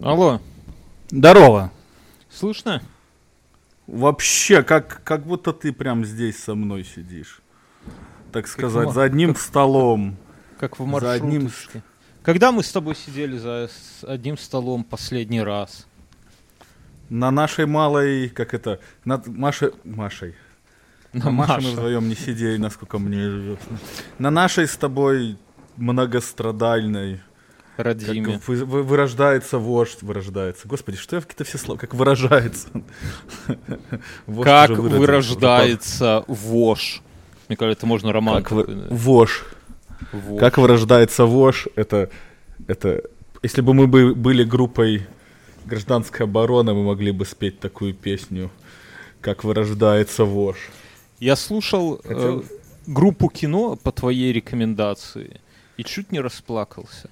Алло, Здорово. слышно? Вообще, как, как будто ты прям здесь со мной сидишь. Так сказать, ма- за одним столом. Как в За одним маршруточке. Когда мы с тобой сидели за одним столом последний раз? На нашей малой, как это, над Машей, Машей. На Маше мы вдвоем не сидели, насколько мне известно. На нашей с тобой многострадальной, как Радиме. вы- вы- вырождается вождь, вырождается. Господи, что я какие-то все слова, как выражается. Как вырождается вож? Мне кажется, это можно роман Как. Вож. Как вырождается вож, это, это... Если бы мы бы были группой гражданской обороны, мы могли бы спеть такую песню, как вырождается вож. Я слушал э, Хотел- группу кино по твоей рекомендации и чуть не расплакался.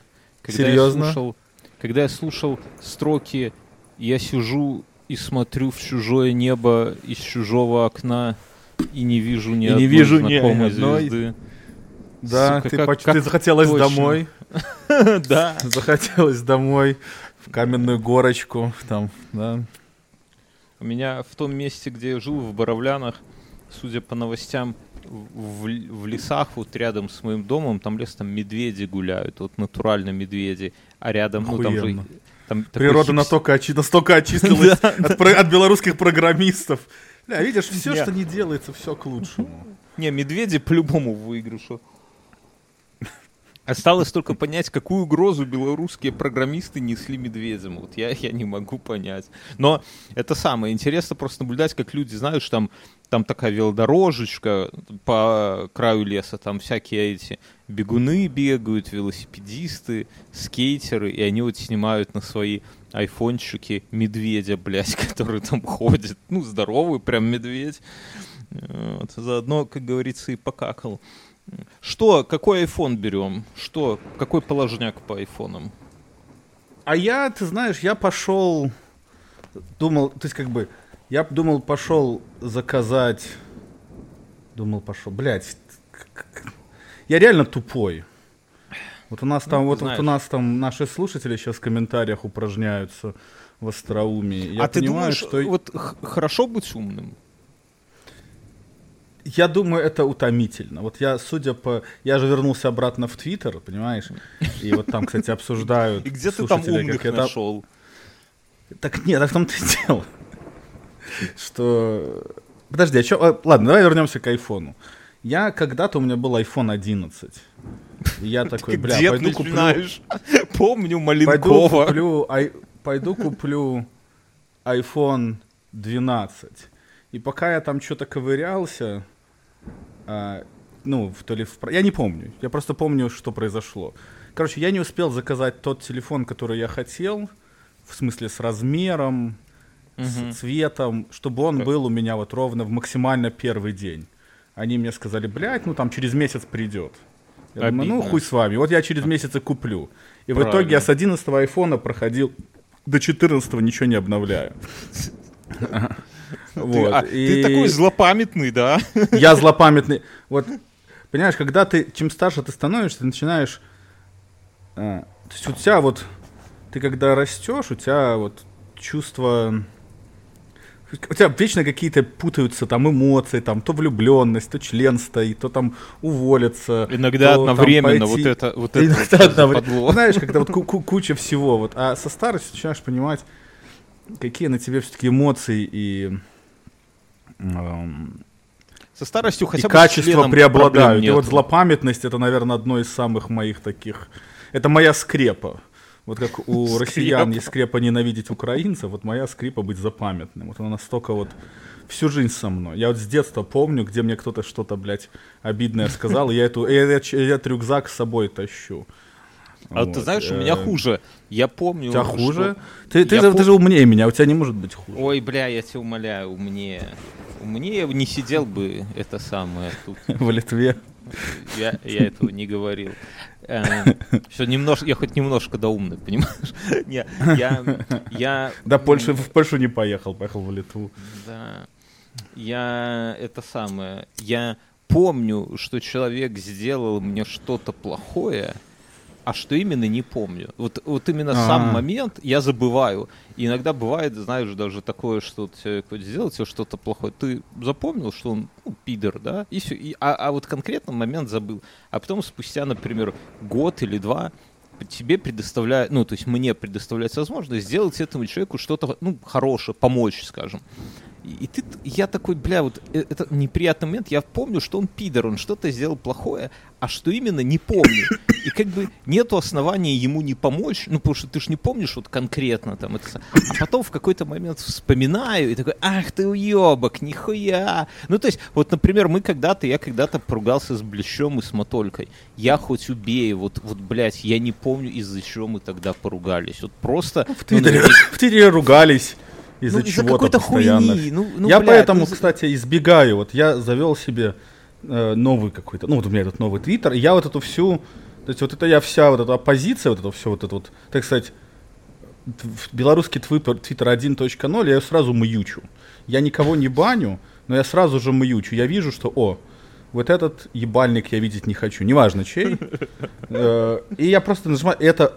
Когда Серьезно? Я слушал, когда я слушал строки «Я сижу и смотрю в чужое небо из чужого окна и не вижу ни И не одной вижу ни знакомой одной». звезды». Да, Сука, ты, как- поч- как ты захотелось точно. домой, Да. захотелось домой, в каменную горочку, там, да. У меня в том месте, где я жил, в Боровлянах, судя по новостям, в, в лесах, вот рядом с моим домом, там лес, там медведи гуляют, вот натурально медведи, а рядом, ну там же... Охуенно. Там Природа хипс- настолько, очи- настолько очистилась от, про- от белорусских программистов. Бля, видишь, все, что не делается, все к лучшему. Не, медведи по-любому в выигрышу. Осталось только понять, какую угрозу белорусские программисты несли медведям. Вот я, я не могу понять. Но это самое интересно просто наблюдать, как люди, знаешь, там, там такая велодорожечка по краю леса, там всякие эти бегуны бегают, велосипедисты, скейтеры, и они вот снимают на свои айфончики медведя, блядь, который там ходит. Ну, здоровый прям медведь. Вот, заодно, как говорится, и покакал. Что, какой iPhone берем? Что, какой положняк по айфонам? А я, ты знаешь, я пошел, думал, то есть как бы, я думал, пошел заказать, думал, пошел, блядь, я реально тупой. Вот у нас там, Ну, вот, знаешь. вот у нас там наши слушатели сейчас в комментариях упражняются в остроумии. Я а ты понимаю, думаешь, что вот хорошо быть умным? Я думаю, это утомительно. Вот я, судя по... Я же вернулся обратно в Твиттер, понимаешь? И вот там, кстати, обсуждают И где ты там умных это- нашел? Так нет, так в том-то и дело. Что... Подожди, а чё... а, Ладно, давай вернемся к айфону. Я когда-то у меня был iPhone 11. И я такой, бля, дед пойду куплю... Помню Пойду Маленкова. куплю, ай- пойду куплю iPhone 12. И пока я там что-то ковырялся, а, ну, в, то ли в... Я не помню. Я просто помню, что произошло. Короче, я не успел заказать тот телефон, который я хотел, в смысле с размером, Мгм. с цветом, чтобы он был у меня вот ровно в максимально первый день. Они мне сказали, блядь, ну там через месяц придет. Я думаю, ну Обидно. хуй с вами, вот я через месяц и куплю. И в итоге Правильно. я с 11 айфона проходил до 14 ничего не обновляю. Ты, Вот, а, ты и такой злопамятный, да? Я злопамятный. Вот, понимаешь, когда ты, чем старше ты становишься, ты начинаешь... а, то есть у тебя вот... Ты когда растешь, у тебя вот чувство... У тебя вечно какие-то путаются там эмоции, там то влюбленность, то член стоит, то там уволиться. Иногда то там одновременно вот пойти- это вот это Иногда вот всё одновременно. западло. Знаешь, когда вот ку- ку- куча всего. Вот. А со старостью начинаешь понимать, какие на тебе все-таки эмоции и, эм, Со старостью и хотя бы с качества членом преобладают. И вот злопамятность это, наверное, одно из самых моих таких. Это моя скрепа. Вот как у Скрепа. россиян есть скрепа ненавидеть украинцев, вот моя скрепа быть запамятным. Вот она настолько вот всю жизнь со мной. Я вот с детства помню, где мне кто-то что-то, блядь, обидное сказал, и я, эту, я, я я этот рюкзак с собой тащу. А ты Вот, знаешь, у меня э, хуже. Я помню, У тебя что- хуже? Ты, ты, же, пом- ты же умнее меня, у тебя не может быть хуже. Ой, бля, я тебя умоляю, умнее. Умнее не сидел бы это самое тут. В Литве. Я, я этого не говорил. Все немножко, я хоть немножко да умный, понимаешь? Не, я, я, Да, Польша, в Польшу не поехал, поехал в Литву. да, я это самое, я помню, что человек сделал мне что-то плохое, а что именно не помню. Вот, вот именно А-а-а. сам момент я забываю. И иногда бывает, знаешь, даже такое, что человек сделал тебе что-то плохое, ты запомнил, что он ну, пидор, да, и все. И, а, а вот конкретно момент забыл. А потом спустя, например, год или два тебе предоставляют, ну, то есть мне предоставляется возможность сделать этому человеку что-то, ну, хорошее, помочь, скажем. И ты, я такой, бля, вот э, это неприятный момент, я помню, что он пидор, он что-то сделал плохое, а что именно, не помню. И как бы нету основания ему не помочь, ну, потому что ты же не помнишь вот конкретно там это. А потом в какой-то момент вспоминаю и такой, ах ты уебок, нихуя. Ну, то есть, вот, например, мы когда-то, я когда-то поругался с Блещом и с Мотолькой. Я хоть убей, вот, вот, блядь, я не помню, из-за чего мы тогда поругались. Вот просто... Ну, в Твиттере, ну, в Твиттере ругались из-за ну, чего-то из постоянно. Хуйни. Ну, ну, я блядь, поэтому, ну... кстати, избегаю. Вот я завел себе э, новый какой-то, ну вот у меня этот новый твиттер, и я вот эту всю, то есть вот это я вся вот эта оппозиция, вот это все вот это вот, так сказать, белорусский твиттер, твиттер 1.0, я ее сразу мьючу. Я никого не баню, но я сразу же мьючу. Я вижу, что, о, вот этот ебальник я видеть не хочу, неважно чей. Э, и я просто нажимаю, это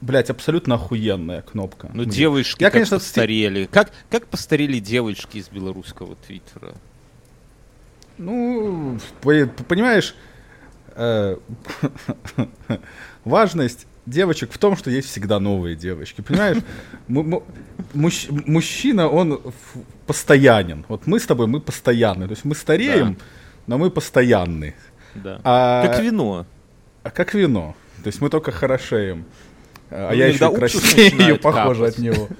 Блять, абсолютно охуенная кнопка. Ну, девушки я, конечно, постарели. Как, как постарели девочки из белорусского твиттера? Ну, понимаешь, э, важность девочек в том, что есть всегда новые девочки. Понимаешь, мужчина, он постоянен. Вот мы с тобой, мы постоянны. То есть мы стареем, да. но мы постоянны. Да. А, как вино. А как вино. То есть мы только хорошеем. А я еще краснею, похоже, от него.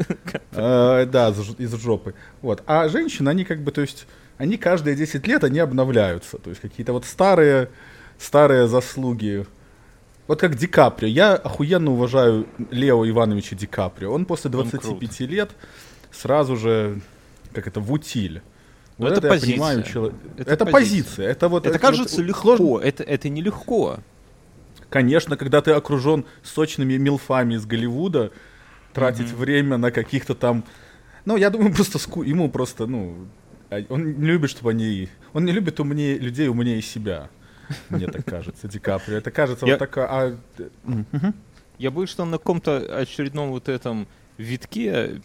А, да, из жопы. Вот. А женщины, они как бы, то есть, они каждые 10 лет, они обновляются. То есть, какие-то вот старые, старые заслуги. Вот как Ди Каприо. Я охуенно уважаю Лео Ивановича Ди Каприо. Он после 25 лет сразу же, как это, в утиль. Вот это, это позиция. я понимаю. Чело... Это, это позиция. позиция. Это, вот, это, это кажется вот, легко. Сложно... Это, это нелегко. Конечно, когда ты окружен сочными милфами из Голливуда, тратить mm-hmm. время на каких-то там... Ну, я думаю, просто ску... ему просто, ну... А, он не любит, чтобы они... Он не любит умнее людей умнее себя. Мне так кажется, Ди Каприо. Это кажется я... вот такая... А... Я боюсь, что он на каком-то очередном вот этом витке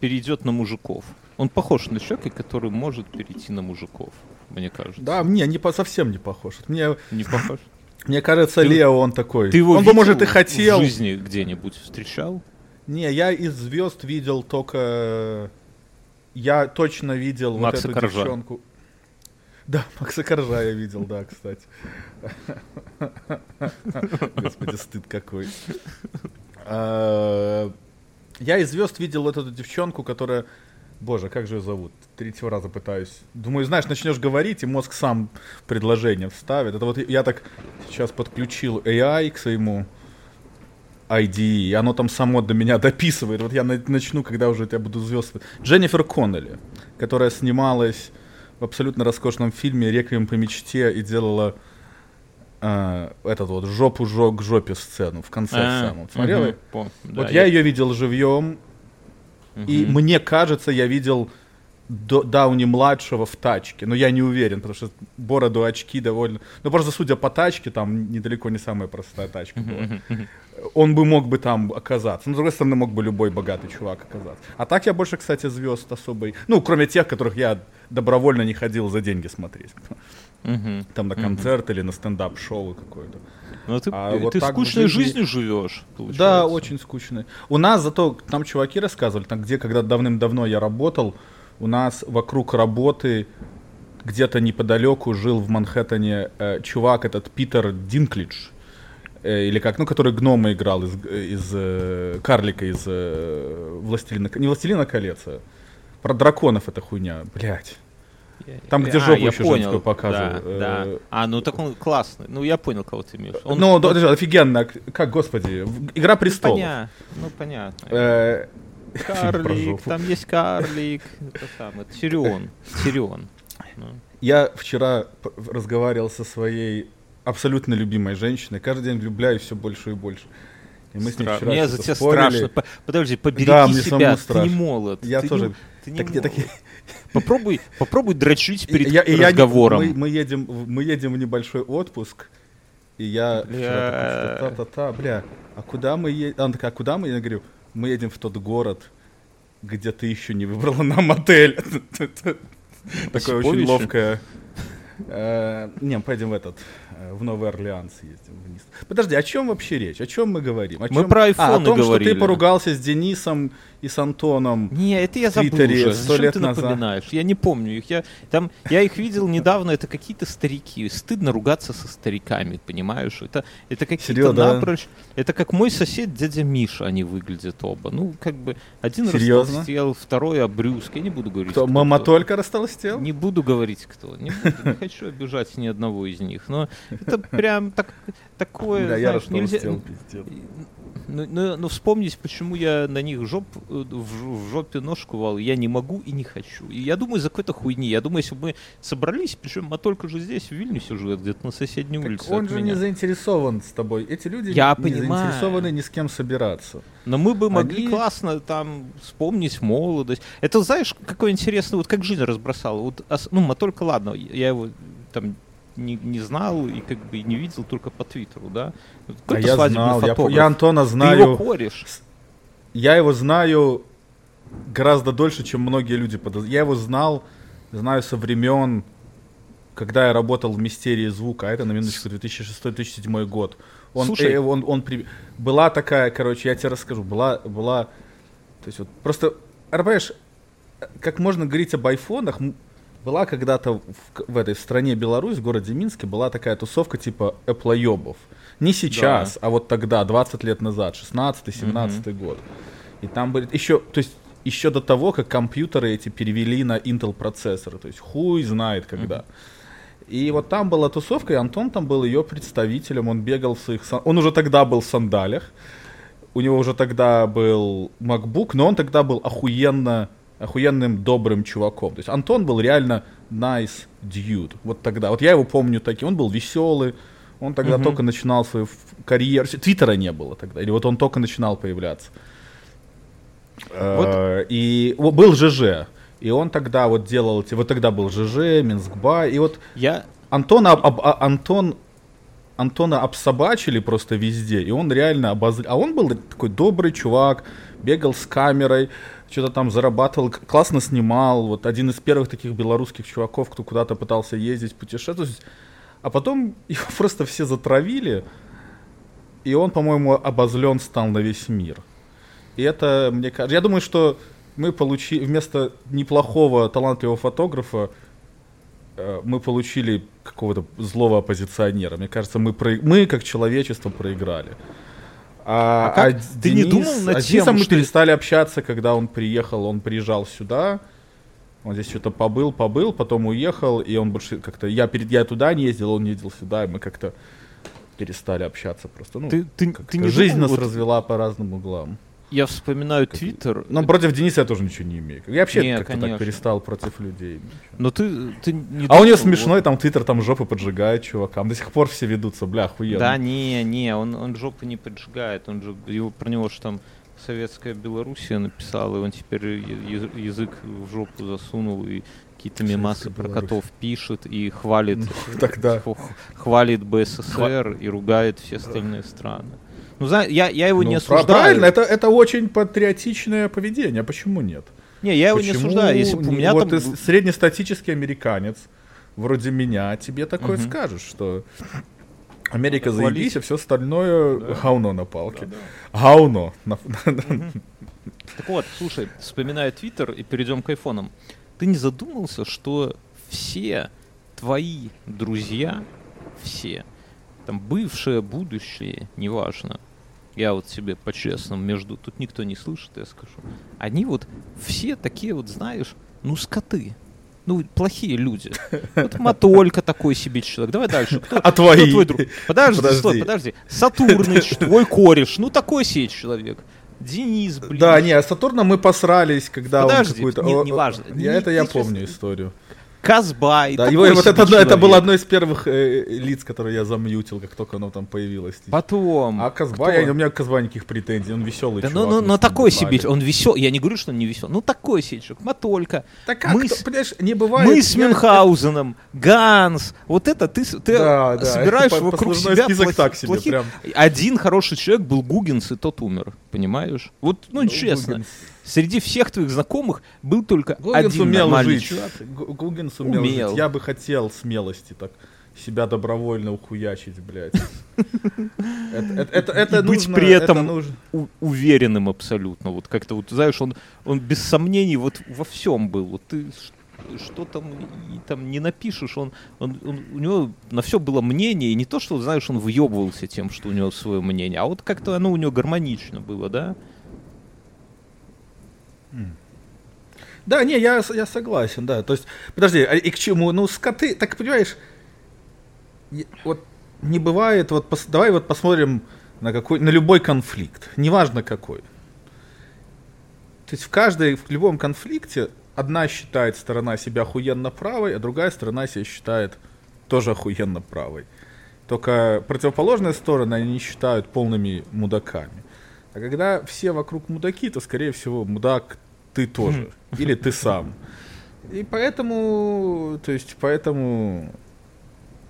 перейдет на мужиков. Он похож на человека, который может перейти на мужиков, мне кажется. Да, мне не по, совсем не похож. Мне... Не похож? Мне кажется, ты, Лео он такой. Ты его он бы, может, и хотел. В жизни где-нибудь встречал? Не, я из звезд видел только. Я точно видел Макса вот эту Коржа. девчонку. Да, Макса Коржа я видел, да, кстати. Господи, стыд какой. А, я из звезд видел эту девчонку, которая Боже, как же ее зовут? Третьего раза пытаюсь. Думаю, знаешь, начнешь говорить, и мозг сам предложение вставит. Это вот я так сейчас подключил AI к своему ID, и оно там само до меня дописывает. Вот я начну, когда уже я буду звезд. Дженнифер Коннелли, которая снималась в абсолютно роскошном фильме «Реквием по мечте» и делала э, этот вот жопу жог жопе сцену в конце а, самом. Смотрела? Угу, вот я, я ее видел живьем, и мне кажется, я видел Дауни-младшего в тачке, но я не уверен, потому что бороду, очки довольно... Ну, просто судя по тачке, там недалеко не самая простая тачка была. Он бы мог бы там оказаться. Но, с другой стороны, мог бы любой богатый чувак оказаться. А так я больше, кстати, звезд особой... Ну, кроме тех, которых я добровольно не ходил за деньги смотреть. Там на концерт или на стендап-шоу какое-то. Ну, ты, а вот ты скучной жизни... жизнью живешь, получается. Да, очень скучной. У нас зато, там чуваки рассказывали, там где, когда давным-давно я работал, у нас вокруг работы где-то неподалеку жил в Манхэттене э, чувак, этот Питер Динклидж, э, или как, ну, который гнома играл из, из э, карлика из э, Властелина, не Властелина колец, а про драконов эта хуйня, блядь. Там, где а, жопу а, еще понял. женскую показывал. Да, да. А, ну так он классный. Ну, я понял, кого ты имеешь. Он, ну, он... Офигенно. Как, господи, Игра ну, престолов. Ну, понятно. Э, карлик, там есть карлик. Это самое, Тирион. Тирион. Ну. Я вчера разговаривал со своей абсолютно любимой женщиной. Каждый день влюбляюсь все больше и больше. И мы Стра... с ней вчера Мне за тебя спорили. страшно. Подожди, побереги да, себя, ты не молод. Я ты тоже. Не, ты не так, молод. Так, Попробуй, попробуй дрочить перед я, разговором. Я, мы, мы, едем, мы едем в небольшой отпуск, И я та-та-та, бля, а куда мы едем? Она такая, а куда мы? Я говорю, мы едем в тот город, где ты еще не выбрала нам отель. Такое очень ловкое. Э, Не, мы поедем в этот, э, в Новый Орлеан съездим вниз. Подожди, о чем вообще речь? О чем мы говорим? О Мы про А, о айфоны том, что говорили. ты поругался с Денисом и с Антоном. Не, это я забыл уже. сто лет ты назад. напоминаешь? Я не помню их. Я, там, я их видел недавно, это какие-то старики. Стыдно ругаться со стариками, понимаешь? Это, это какие-то да? напрочь... Это как мой сосед дядя Миша, они выглядят оба. Ну, как бы, один Серьёзно? растолстел, второй обрюзг. Я не буду говорить, Кто, кто мама кто. только растолстел? Не буду говорить, кто. Не, буду, не хочу обижать ни одного из них. Но это прям так, такое, Да, я знаешь, нельзя... Ну, ну, ну, вспомнить, почему я на них жоп, э, в, в жопе нож кувал, я не могу и не хочу. И я думаю, за какой-то хуйни. Я думаю, если бы мы собрались, причем а только же здесь, в Вильнюсе живет, где-то на соседней Так улице он же меня. не заинтересован с тобой. Эти люди Я не понимаю. заинтересованы ни с кем собираться. Но мы бы могли Они- классно там вспомнить молодость. Это знаешь, какое интересно, вот как жизнь разбросала. Вот, ну, только ладно, я его там не, не знал и как бы не видел только по Твиттеру, да. А я знал, я, фотограф. я Антона Ты его знаю, кореш. я его знаю гораздо дольше, чем многие люди. Я его знал, знаю со времен, когда я работал в Мистерии звука, а это на минуточку 2006-2007 год. Он, Слушай. э, он, он при- была такая, короче, я тебе расскажу, была, была, то есть вот просто, а, понимаешь, как можно говорить об айфонах, была когда-то в, в этой стране Беларусь, в городе Минске, была такая тусовка типа эплоебов. Не сейчас, а вот тогда, 20 лет назад, 16-17 год. И там были еще, то есть еще до того, как компьютеры эти перевели на Intel процессоры, то есть хуй знает когда. И вот там была тусовка, и Антон там был ее представителем, он бегал в своих... сан- Он уже тогда был в сандалях, у него уже тогда был MacBook, но он тогда был охуенно, охуенным добрым чуваком. То есть Антон был реально nice dude. Вот тогда. Вот я его помню таким. Он был веселый. Он тогда Мгм. только начинал свою карьеру. Твиттера не было тогда. Или вот он только начинал появляться. Э, И был ЖЖ. И он тогда вот делал эти... Вот тогда был ЖЖ, Минскбай. И вот Я Антона, об- об- а- Антон, Антона обсобачили просто везде, и он реально обозрел. А он был такой добрый чувак, бегал с камерой, что-то там зарабатывал, классно снимал. Вот один из первых таких белорусских чуваков, кто куда-то пытался ездить, путешествовать. А потом его просто все затравили, и он, по-моему, обозлен стал на весь мир. И это, мне кажется, я думаю, что мы получили вместо неплохого талантливого фотографа э, мы получили какого-то злого оппозиционера. Мне кажется, мы, про... мы как человечество проиграли. А, А как? Ты не думал над а с тем, Денисом мы что- перестали общаться, когда он приехал, он приезжал сюда, он здесь что-то побыл, побыл, потом уехал, и он больше как-то... Я, перед... я туда не ездил, он ездил сюда, и мы как-то перестали общаться просто. Ну, ты, ты, ты не жизнь думал, нас вот развела по разным углам. Я вспоминаю Твиттер. Но против Дениса я тоже ничего не имею. Я вообще Не, как-то так перестал против людей. Но ты, ты не А у него смешной, там Твиттер, там жопы поджигает чувакам. До сих пор все ведутся, бля, охуенно. Да, не, не, он, он жопы не поджигает. Он же, его, про него же там советская Белоруссия написала, и он теперь язык в жопу засунул и какие-то мемасы про котов пишет и хвалит, Ну, тогда. х- хвалит БССР и ругает все остальные страны. Ну, зна- я, я его Ну, не осуждаю. Правильно, это, это очень патриотичное поведение. Почему нет? Не, я его не Почему осуждаю. Если у не- меня вот там... ты среднестатический американец, вроде меня, тебе такое Мгм. скажешь, что Америка Хвалить. заебись, а все остальное Да. говно на палке. Говно. На- Так вот, слушай, вспоминая Твиттер и перейдем к айфонам. Ты не задумался, что все твои друзья, все, там бывшие, будущие, неважно, я вот себе по-честному между, тут никто не слышит, я скажу, они вот все такие вот, знаешь, ну скоты, ну плохие люди. Вот Матолька такой себе человек. Давай дальше. Кто, А кто твои? твой друг? Подожди, Подожди. стой, подожди. Сатурныч, твой кореш, ну такой себе человек. Денис, блин. Да, не, а с Сатурном мы посрались, когда Подожди, он какую-то... не- о- неважно. Я, Не- это я сейчас- помню историю. Казбай. Да, такой его, вот это, это человек. было одно из первых э, лиц, которые я замьютил, как только оно там появилось. Потом. А Казбай, кто? я- у меня к Казбай никаких претензий, он веселый Да, чувак. ну, ну, мы ну с ним такой себе, он весел. Я не говорю, что он не весел. Ну такой себе человек. Матолька. Так как, мы кто- с- понимаешь, не бывает... Мы с я- Мюнхгаузеном, Ганс. Вот это ты, ты Да, да, собираешь по- вокруг себя список плохи- так себе, плохих- прям. Один хороший человек был Гугенс, и тот умер. Понимаешь? Вот, ну, Ну, честно. Гугенс. Среди всех твоих знакомых был только Гугенс один умел нормальный жить. чувак. Гу- Гугенс умел, Умел. жить. Я бы хотел смелости так себя добровольно ухуячить, блядь. Это, быть нужно, при этом это нужно. у- уверенным абсолютно. Вот как-то вот, знаешь, он, он без сомнений вот во всем был. Вот ты что там, и там не напишешь, он, он, он- у него на все было мнение, и не то, что, знаешь, он въебывался тем, что у него свое мнение, а вот как-то оно у него гармонично было, да? Да, не, я, я согласен, да. То есть, подожди, а и к чему? Ну, скоты, так понимаешь, вот не бывает, вот пос- давай вот посмотрим на какой, на любой конфликт, неважно какой. То есть в каждой, в любом конфликте одна считает сторона себя охуенно правой, а другая сторона себя считает тоже охуенно правой. Только противоположные стороны они считают полными мудаками. А когда все вокруг мудаки, то, скорее всего, мудак ты тоже. Или ты сам. И поэтому, то есть, поэтому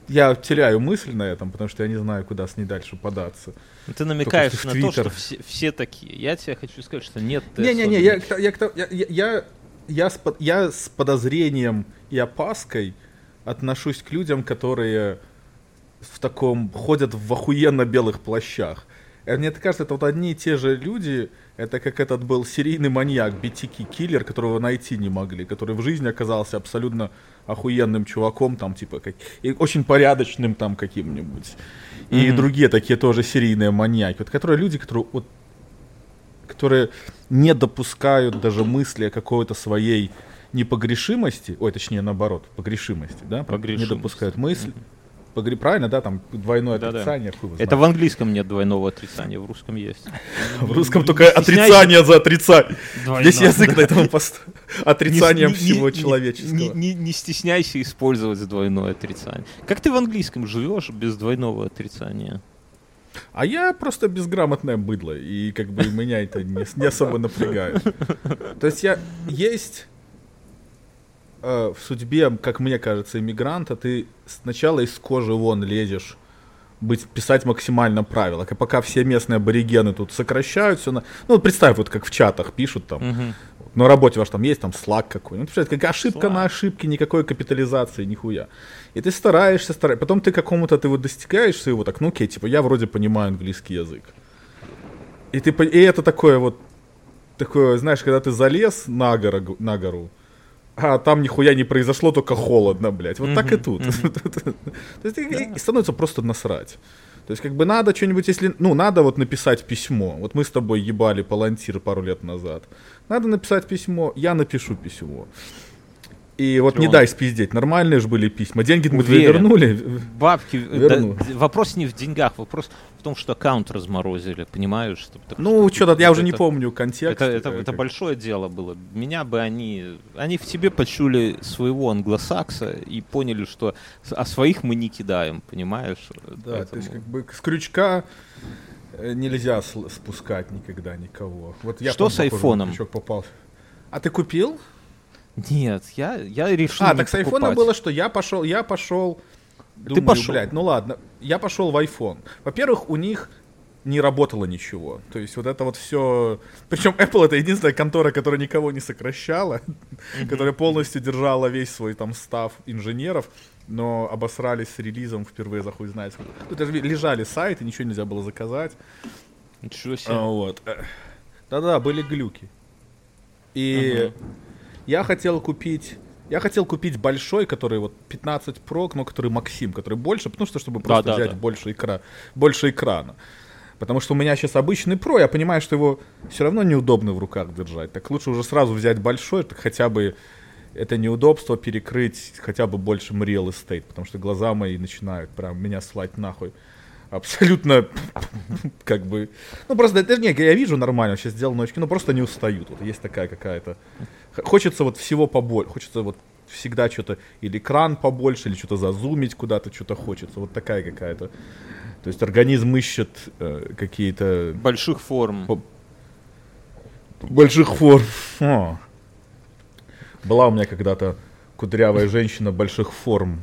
я теряю мысль на этом, потому что я не знаю, куда с ней дальше податься. Ну, Ты намекаешь в на то, что все, все такие. Я тебе хочу сказать, что нет. Не-не-не, я, я, я, я, я, с, я с подозрением и опаской отношусь к людям, которые в таком ходят в охуенно белых плащах. Э, Мне так кажется, это вот одни и те же люди, это как этот был серийный маньяк, BTK-киллер, которого найти не могли, который в жизни оказался абсолютно охуенным чуваком, там, типа, как, и очень порядочным там каким-нибудь. И Мгм. другие такие тоже серийные маньяки. Вот которые люди, которые вот которые не допускают даже мысли о какой-то своей непогрешимости, ой, точнее, наоборот, погрешимости, да? Не Погрешимости. допускают мысли. Погре- Правильно, да, там двойное Да-да. отрицание, хуй его Это в английском нет двойного отрицания, в русском есть. В русском только отрицание за отрицание. Весь язык да. на этом пост... отрицанием всего человеческого. Не, стесняйся использовать двойное отрицание. Как ты в английском живешь без двойного отрицания? А я просто безграмотное быдло, и как бы меня это не, не особо напрягает. То есть я есть э, в судьбе, как мне кажется, иммигранта, ты сначала из кожи вон лезешь, быть, писать максимально правила. Как Пока все местные аборигены тут сокращают все. На... Ну, представь, вот как в чатах пишут там, Мгм. на работе ваш там есть там слаг какой. Ну, как ошибка Slack. на ошибке, никакой капитализации, нихуя. И ты стараешься, стараешься. Потом ты какому-то, ты вот достигаешь своего, так, ну окей, типа, я вроде понимаю английский язык. И, ты, и это такое вот, такое, знаешь, когда ты залез на гору, на гору а там нихуя не произошло, только холодно, блядь. Вот так и тут. То есть становится просто насрать. То есть, как бы надо что-нибудь, если, ну, надо вот написать письмо. Вот мы с тобой ебали палантир пару лет назад. Надо написать письмо, я напишу письмо. И вот не Чё? дай спиздеть, нормальные же были письма. Деньги мы Уверен. вернули. Бабки. Верну. да, вопрос не в деньгах, вопрос в том, что аккаунт разморозили, понимаешь? Что, так Ну, что что-то, я уже не это- помню контекст. Это, это, это большое дело было. Меня бы они... Они в тебе почули своего англосакса и поняли, что с- а своих мы не кидаем, понимаешь? Да, то есть Поэтому- как бы с крючка э, нельзя спускать никогда никого. Вот я, Что по-моему, с айфоном? попал. А ты купил? Нет, я, я решил а, так с айфона было, что я пошел, я пошел. Ты пошел. блядь, ну ладно, я пошел в iPhone. Во-первых, у них не работало ничего. То есть вот это вот все... Причем Apple это единственная контора, которая никого не сокращала, которая полностью держала весь свой там став инженеров, но обосрались с релизом впервые за хуй знает. Тут даже лежали сайты, ничего нельзя было заказать. Ничего себе. А, вот. Э, Да-да, были глюки. И я хотел купить... Я хотел купить большой, который вот 15 Pro, но который Максим, который больше, потому что чтобы просто да, взять да. больше, экра... больше экрана. Потому что у меня сейчас обычный Pro, я понимаю, что его все равно неудобно в руках держать. Так лучше уже сразу взять большой, так хотя бы это неудобство перекрыть хотя бы большим real estate, потому что глаза мои начинают прям меня слать нахуй. Абсолютно, как бы... Ну, просто, даже не, я вижу нормально, сейчас сделал ночки, но просто не устают. Вот есть такая какая-то... Хочется вот всего побольше, хочется вот всегда что-то, или экран побольше, или что-то зазумить куда-то, что-то хочется. Вот такая какая-то. То есть организм ищет э, какие-то... Больших форм. По... Больших форм. О. Была у меня когда-то кудрявая женщина больших форм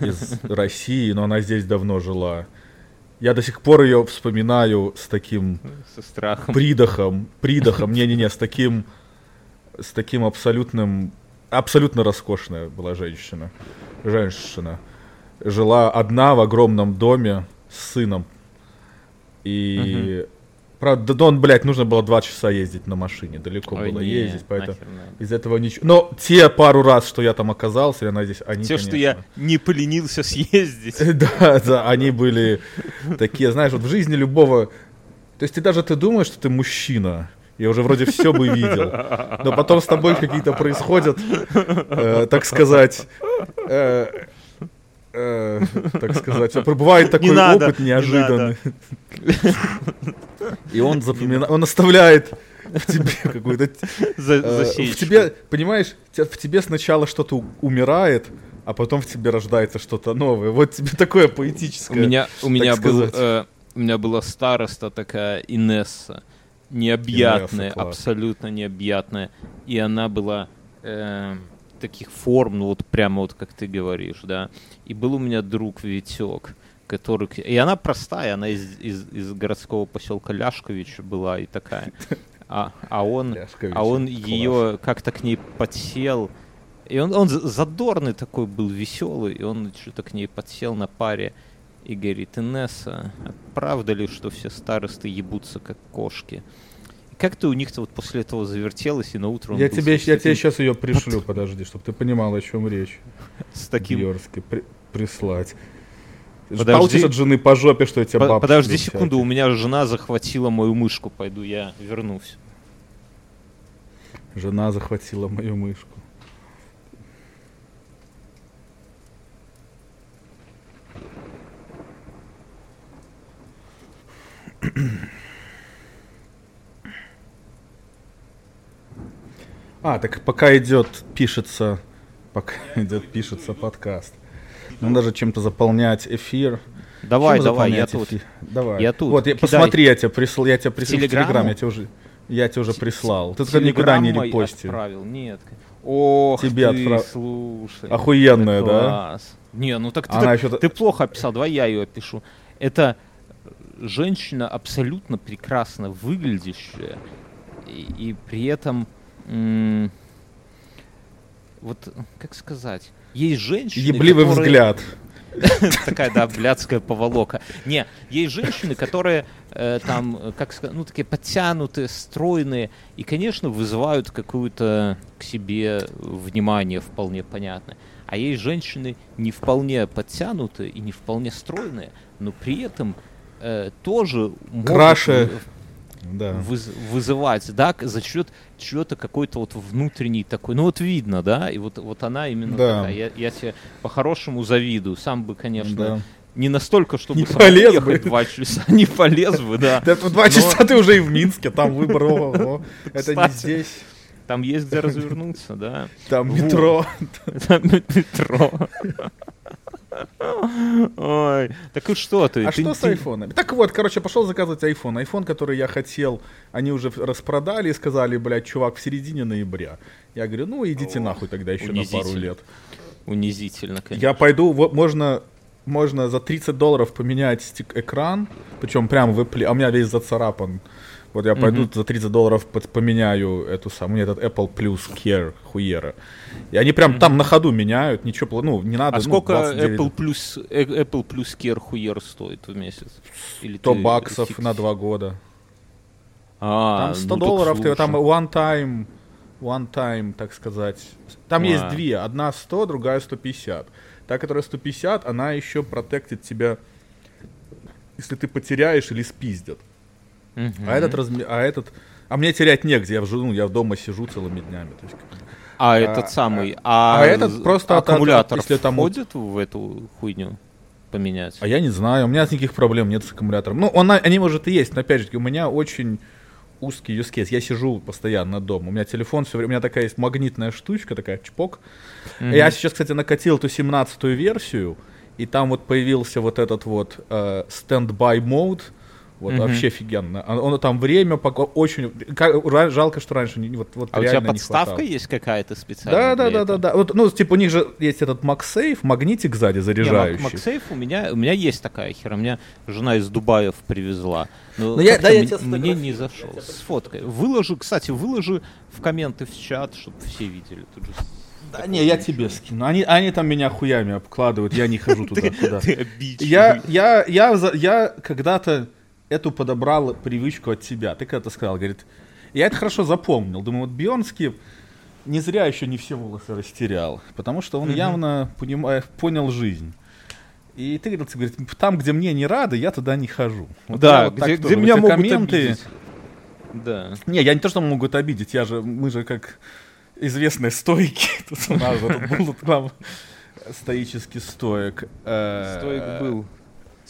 из России, но она здесь давно жила. Я до сих пор ее вспоминаю с таким Со страхом. придохом, придохом, не-не-не, с таким, с таким абсолютным, абсолютно роскошная была женщина, женщина. Жила одна в огромном доме с сыном. И угу. Правда, Дон, блядь, нужно было два часа ездить на машине, далеко Ой, было не, ездить, поэтому из этого ничего. Но те пару раз, что я там оказался, она здесь, они, Те, что я не поленился съездить. Да, да, они были такие, знаешь, вот в жизни любого... То есть ты даже ты думаешь, что ты мужчина, я уже вроде все бы видел. Но потом с тобой какие-то происходят, э, так сказать, э, э, так сказать, бывает такой не опыт надо, неожиданный. Не И он запоминает, он оставляет в тебе какую-то... Э, в тебе, понимаешь, в тебе сначала что-то умирает, а потом в тебе рождается что-то новое. Вот тебе такое поэтическое. У меня, у меня был, э, у меня была староста такая Инесса, необъятная, Инесса, абсолютно необъятная, и она была э, таких форм, ну вот прямо вот как ты говоришь, да. И был у меня друг Витек, который... И она простая, она из, из, из городского поселка Ляшкович была и такая. А, а он, а он ее как-то к ней подсел. И он, он задорный такой был, веселый, и он что-то к ней подсел на паре и говорит, Инесса, а правда ли, что все старосты ебутся как кошки? как ты у них-то вот после этого завертелось, и на утро я тебе, я тебе сейчас ее пришлю, подожди, чтобы ты понимал, о чем речь. С таким... Бьерски, при, прислать. Подожди. Получишь от жены по жопе, что я тебя бабушка. Подожди секунду, у меня жена захватила мою мышку, пойду я вернусь. Жена захватила мою мышку. А, так пока идет, пишется, пока идет, пишется подкаст. Надо даже чем-то заполнять эфир. Давай, Чем давай, я эфир? тут. Давай. Я тут. Вот, я, посмотри, я тебе прислал, я тебе прислал в Телеграм, я тебе уже, я тебе уже прислал. Ты только никуда не репостил. отправил, нет. Ох, тебе ты, отправ... слушай. Охуенная, да? Не, ну так Она ты, еще... ты плохо описал, давай я ее опишу. Это женщина абсолютно прекрасно выглядящая, и, и при этом вот, как сказать, есть женщины, Ебливый которые... взгляд. Такая, да, блядская поволока. Не, есть женщины, которые э, там, как сказать, ну, такие подтянутые, стройные, и, конечно, вызывают какую-то к себе внимание вполне понятно. А есть женщины не вполне подтянутые и не вполне стройные, но при этом э, тоже Краше. Да. выз, вызывать, да, за счет чего-то какой-то вот внутренний такой, ну вот видно, да, и вот, вот она именно да. такая. Я, я тебе по-хорошему завидую, сам бы, конечно, да. не настолько, чтобы не полез бы. два часа, не полез бы, да. Да, два часа ты уже и в Минске, там выбор, это не здесь. Там есть где развернуться, да. Там метро. Там метро. Ой, так и что ты? А ты, что ты... с айфонами? Так вот, короче, пошел заказывать iPhone. iPhone, который я хотел, они уже распродали и сказали, блядь, чувак, в середине ноября. Я говорю, ну идите О, нахуй тогда еще на пару лет. Унизительно, конечно. Я пойду, вот можно можно за 30 долларов поменять экран, причем прям в Apple, а у меня весь зацарапан. Вот я пойду mm-hmm. за 30 долларов под, поменяю эту самую, этот Apple Plus Care хуера. И они прям mm-hmm. там на ходу меняют, ничего, ну, не надо. А ну, сколько 29... Apple Plus, э, Apple Plus Care хуер стоит в месяц? Или 100 ты, баксов фикс? на два года. А, там 100 ну, долларов, ты там one time, one time, так сказать. Там а. есть две, одна 100, другая 150. Та, которая 150, она еще протектит тебя, если ты потеряешь или спиздят. Uh-huh. А этот размер, а этот, а мне терять негде, я в ну, я дома сижу целыми днями. То есть, а, а этот самый, а, а этот просто аккумулятор от, если там входит в эту хуйню поменять? А я не знаю, у меня никаких проблем нет с аккумулятором. Ну, он, они может и есть, но опять же, у меня очень узкий use case. Я сижу постоянно дома. У меня телефон все время, у меня такая есть магнитная штучка, такая чпок. Mm-hmm. Я сейчас, кстати, накатил эту 17-ю версию, и там вот появился вот этот вот э, standby mode, вот угу. вообще офигенно. Он, он там время пока очень как, жалко, что раньше не вот вот. А у тебя подставка есть какая-то специальная? Да, да, да, да, да. Вот, ну типа у них же есть этот MagSafe, магнитик сзади заряжающий. Не, MagSafe у меня у меня есть такая хера. Меня жена из Дубаев привезла. Но, Но я, да, я мне не зашел. С фоткой. Выложи, кстати, выложи в комменты в чат, чтобы все видели. Тут же да не, я тебе скину. Они, они там меня хуями обкладывают, я не хожу туда-туда. Я, я, я, я когда-то эту подобрал привычку от тебя. Ты когда-то сказал, говорит, я это хорошо запомнил. Думаю, вот Бионский не зря еще не все волосы растерял, потому что он явно понимает, понял жизнь. И ты говорит, там, где мне не рады, я туда не хожу. Вот да, вот где, где меня могут комменты... обидеть. Да. Не, я не то, что могут обидеть, я же, мы же как известные стойки. Тут у нас был там стоический стоек. Э, Стоик был.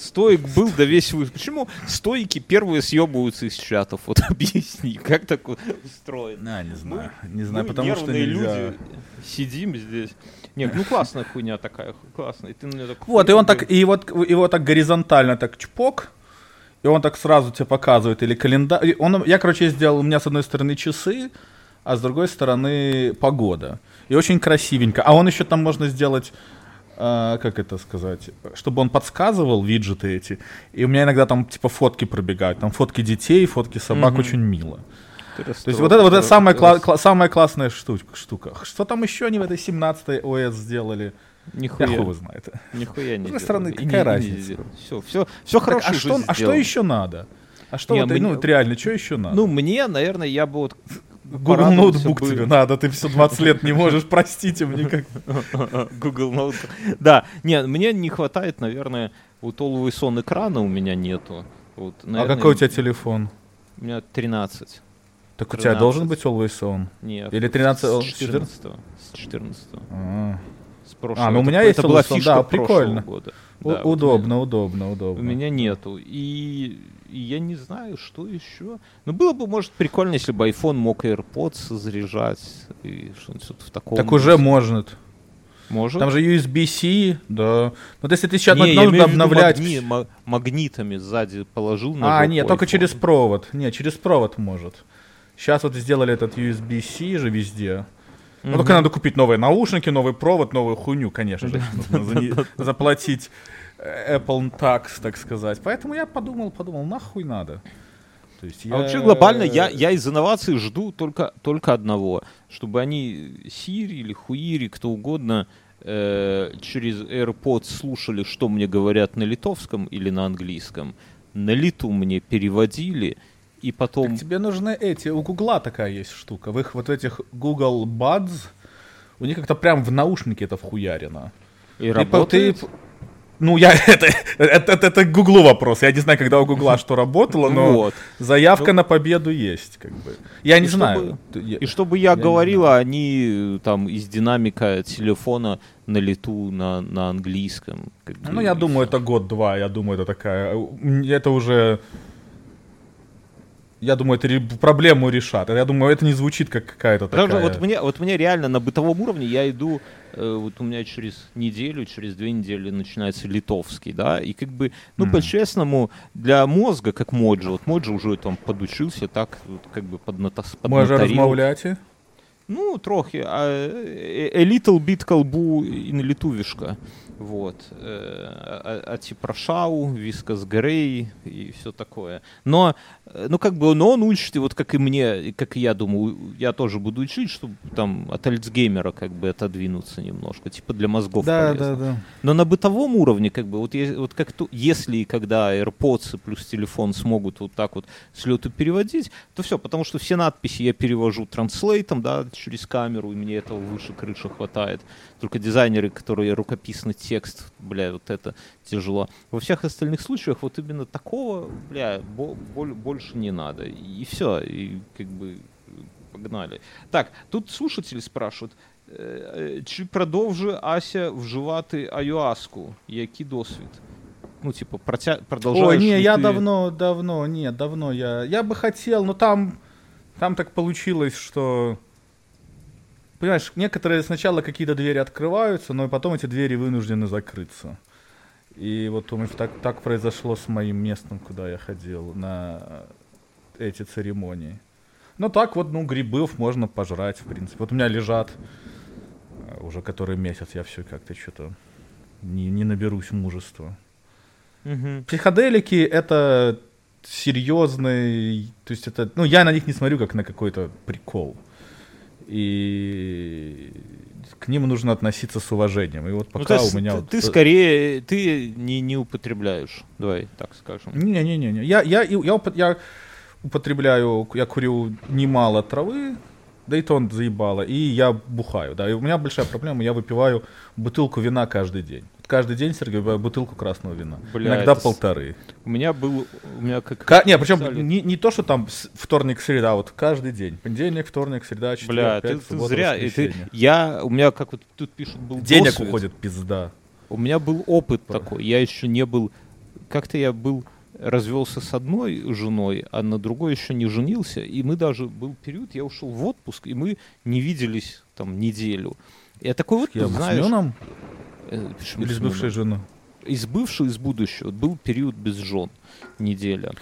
Стоик был, да весь вы. Почему стойки первые съебываются из чатов? Вот объясни, как так устроено? А, не знаю. Мы, не знаю, потому что нельзя. люди сидим здесь. Нет, ну классная хуйня такая, классная. И ты мне так, вот, и он так, и вот его так горизонтально так чпок, и он так сразу тебе показывает, или календарь. Он, я, короче, сделал, у меня с одной стороны часы, а с другой стороны погода. И очень красивенько. А он еще там можно сделать а, как это сказать, чтобы он подсказывал виджеты эти. И у меня иногда там типа фотки пробегают, там фотки детей, фотки собак, mm-hmm. очень мило. То есть вот это, вот это самая, кла- кла- самая классная штука, штука. Что там еще они в этой 17-й ОС сделали? Нихуя. Я хуй знает. Нихуя не С другой стороны, какая не, разница? Не все, все, все хорошо. а, что, а что еще надо? А что не, вот, мне, ну, вот реально, что еще надо? Ну, мне, наверное, я бы вот Google ноутбук тебе надо, ты все 20 лет не можешь, простите мне как. Google ноутбук. Да, нет, мне не хватает, наверное, вот Always On экрана у меня нету. Вот, наверное, а какой у тебя телефон? У меня 13. Так 13. у тебя должен быть Always On? Нет. Или 13? С 14. С 14. А, с прошлого. А, ну у меня есть Always On, да, прикольно. Года. Да, удобно, вот удобно, удобно. У меня нету. И я не знаю, что еще. Ну, было бы, может, прикольно, если бы iPhone мог AirPods заряжать и что-нибудь в таком. Так уже может. Может? Там же USB-C, да. Ну, вот если ты сейчас не, нужно обновлять... Магни, магнитами сзади положил на А, нет, только через провод. Не, через провод может. Сейчас вот сделали этот USB-C же везде. Ну, только надо купить новые наушники, новый провод, новую хуйню, конечно же. Заплатить э, Apple Tax, так сказать. Поэтому я подумал, подумал, нахуй надо. То есть я... А вообще глобально я, я из инноваций жду только, только одного, чтобы они Siri или Хуири, кто угодно, э, через AirPods слушали, что мне говорят на литовском или на английском, на литу мне переводили, и потом... Так тебе нужны эти, у Гугла такая есть штука, в их вот этих Google Buds, у них как-то прям в наушнике это вхуярено. И ты, работает? Ты, ну, я это, это, это, это Гуглу вопрос. Я не знаю, когда у Гугла что работало, но вот. заявка ну, на победу есть, как бы. Я не знаю. Чтобы, и чтобы я, я говорила, они там из динамика телефона на лету на, на английском. Как бы, ну, я думаю, все. это год-два. Я думаю, это такая. Это уже я думаю, это проблему решат. Я думаю, это не звучит как какая-то такая... Вот мне, вот мне реально на бытовом уровне я иду, э, вот у меня через неделю, через две недели начинается литовский, да, и как бы, ну, mm. по-честному, для мозга, как Моджи, вот Моджи уже там подучился, так, вот, как бы поднатас, Може розмовляти? Ну, трохи. А, a little bit колбу на литувишка. Вот. А, а типа Шау, Вискас Грей и все такое. Но, ну, как бы, но он учит, и вот как и мне, как и я думаю, я тоже буду учить, чтобы там от Альцгеймера как бы отодвинуться немножко, типа для мозгов да, полезно. Да, да. Но на бытовом уровне, как бы, вот, вот как то, если и когда AirPods плюс телефон смогут вот так вот с лету переводить, то все, потому что все надписи я перевожу транслейтом, да, через камеру, и мне этого выше крыши хватает. Только дизайнеры, которые рукописный текст, бля, вот это тяжело. Во всех остальных случаях вот именно такого, бля, боль, больше не надо. И все, и как бы погнали. Так, тут слушатели спрашивают, чи продовжує Ася вживати аюаску? Який досвід? ну, типа, протя... продолжаешь Ой, не, я ты- давно, давно, нет, давно я... Я бы хотел, но там, там так получилось, что... Понимаешь, некоторые сначала какие-то двери открываются, но потом эти двери вынуждены закрыться. И вот думаешь, так, так произошло с моим местом, куда я ходил на эти церемонии. Ну так вот, ну, грибов можно пожрать, в принципе. Вот у меня лежат э, уже который месяц, я все как-то что-то не, не наберусь мужества. Мгм. Психоделики это серьезный, то есть это, ну я на них не смотрю как на какой-то прикол. И к ним нужно относиться с уважением. И вот Ну, пока есть у меня ты, вот... ты скорее, ты не, не употребляешь, давай так скажем. Не-не-не, я, я, я, я употребляю, я курю немало травы, да и то он заебало, и я бухаю, да, и у меня большая проблема, я выпиваю бутылку вина каждый день. Каждый день, Сергей, выпиваю бутылку красного вина. Бля, Иногда это полторы. У меня был, у меня как... Ка- не, причем не, не то, что там вторник, среда, а вот каждый день. Понедельник, вторник, среда, четверг, Бля, ты, пятница, ты суббота, зря. и ты- я, у меня, как вот тут пишут, был Денег досвид. уходит, пизда. У меня был опыт Пора. такой. Я еще не был... Как-то я был развелся с одной женой, а на другой еще не женился. И мы даже... Был период, я ушел в отпуск, и мы не виделись там неделю. Я такой вот, Я знаешь... с Семеном э, смысле, или с бывшей женой? из бывшего, из будущего. Был период без жен, неделя.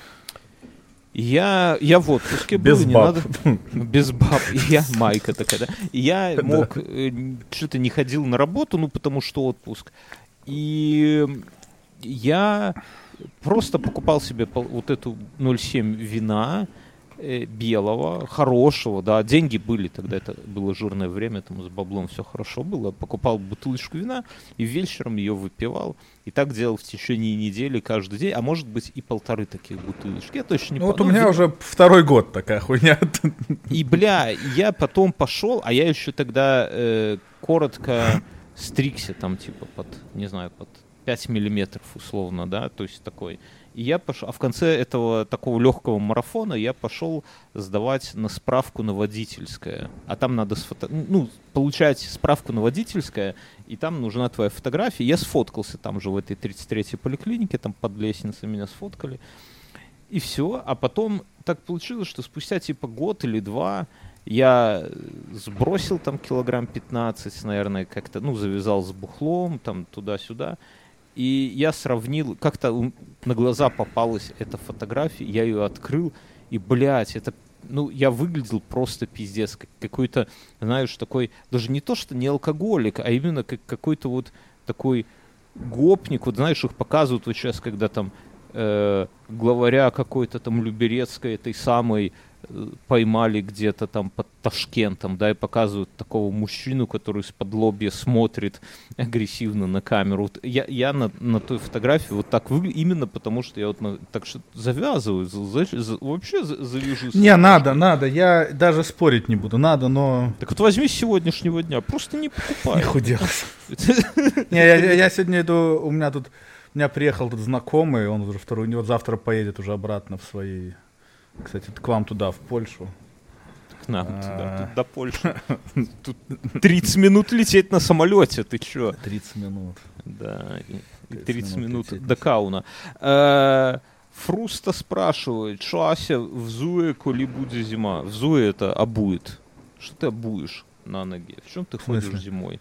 Я, я в отпуске был, Без не баб. надо... Без баб. Я, майка такая, да. Я Да. мог, э, что-то не ходил на работу, ну, потому что отпуск. И я просто покупал себе вот эту 0,7 вина белого, хорошего, да, деньги были тогда, это было жирное время, там с баблом все хорошо было, покупал бутылочку вина и вечером ее выпивал, и так делал в течение недели каждый день, а может быть и полторы таких бутылочки, я точно не Ну, вот у помню. меня Ну, уже второй год такая хуйня. и, бля, я потом пошел, а я еще тогда э, коротко стригся там, типа, под, не знаю, под 5 миллиметров условно, да, то есть такой. И я пошел, а в конце этого такого легкого марафона я пошел сдавать на справку на водительское. А там надо сфото... ну, получать справку на водительское, и там нужна твоя фотография. Я сфоткался там же в этой 33-й поликлинике, там под лестницей меня сфоткали. И все. А потом так получилось, что спустя типа год или два я сбросил там килограмм 15, наверное, как-то, ну, завязал с бухлом, там, туда-сюда. И я сравнил, как-то на глаза попалась эта фотография, я ее открыл, и, блядь, это, ну, я выглядел просто пиздец, как какой-то, знаешь, такой, даже не то, что не алкоголик, а именно как какой-то вот такой гопник, вот знаешь, их показывают вот сейчас, когда там э, главаря какой-то там Люберецкой, этой самой, поймали где-то там под Ташкентом, да, и показывают такого мужчину, который из-под лобья смотрит агрессивно на камеру. Вот я, я на, на той фотографии вот так выгляжу, именно потому что я вот на- так что завязываю, за- за- вообще за- завяжу. Не, надо, надо. Я даже спорить не буду. Надо, но... Так вот возьми с сегодняшнего дня, просто не покупай. худел. Не, я, сегодня иду, у меня тут, у меня приехал тут знакомый, он уже второй, вот завтра поедет уже обратно в свои, кстати, к вам туда, в Польшу. К нам туда, А. тут до Польши. Тут 30 минут лететь на самолете, ты чё? 30 минут. Да, и- и 30 30 минут до Кауна. Е, Фруста спрашивает, що Ася взує, коли буде зима? Взує это обует. Что ты обуешь на ноге? В чем ты В ходишь зимой?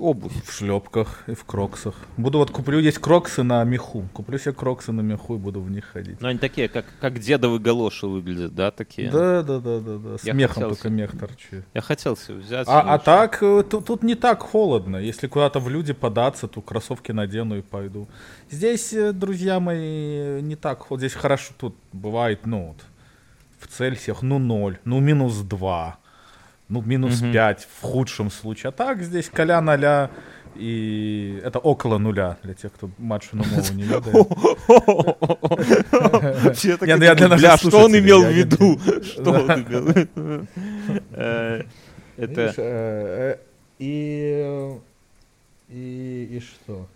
Обувь. В шлепках и в кроксах. Буду вот куплю, есть кроксы на меху. Куплю себе кроксы на меху и буду в них ходить. Ну, они такие, как, как дедовы галоши выглядят, да, такие? Да, да, да, да, да. С Я мехом хотел только мех торчит. Я хотел себе взять. А, но а так, э, тут, тут не так холодно. Если куда-то в люди податься, то кроссовки надену и пойду. Здесь, э, друзья мои, не так холодно. Здесь хорошо тут бывает, ну, вот, в Цельсиях, ну, 0, ну, минус 2, ну, минус Мгм. 5 в худшем случае. А так здесь коля ноля и это около нуля для тех, кто матчу мову не ведает. Что он имел в виду? Что он имел в виду? Это... Э, э, и, и, и что?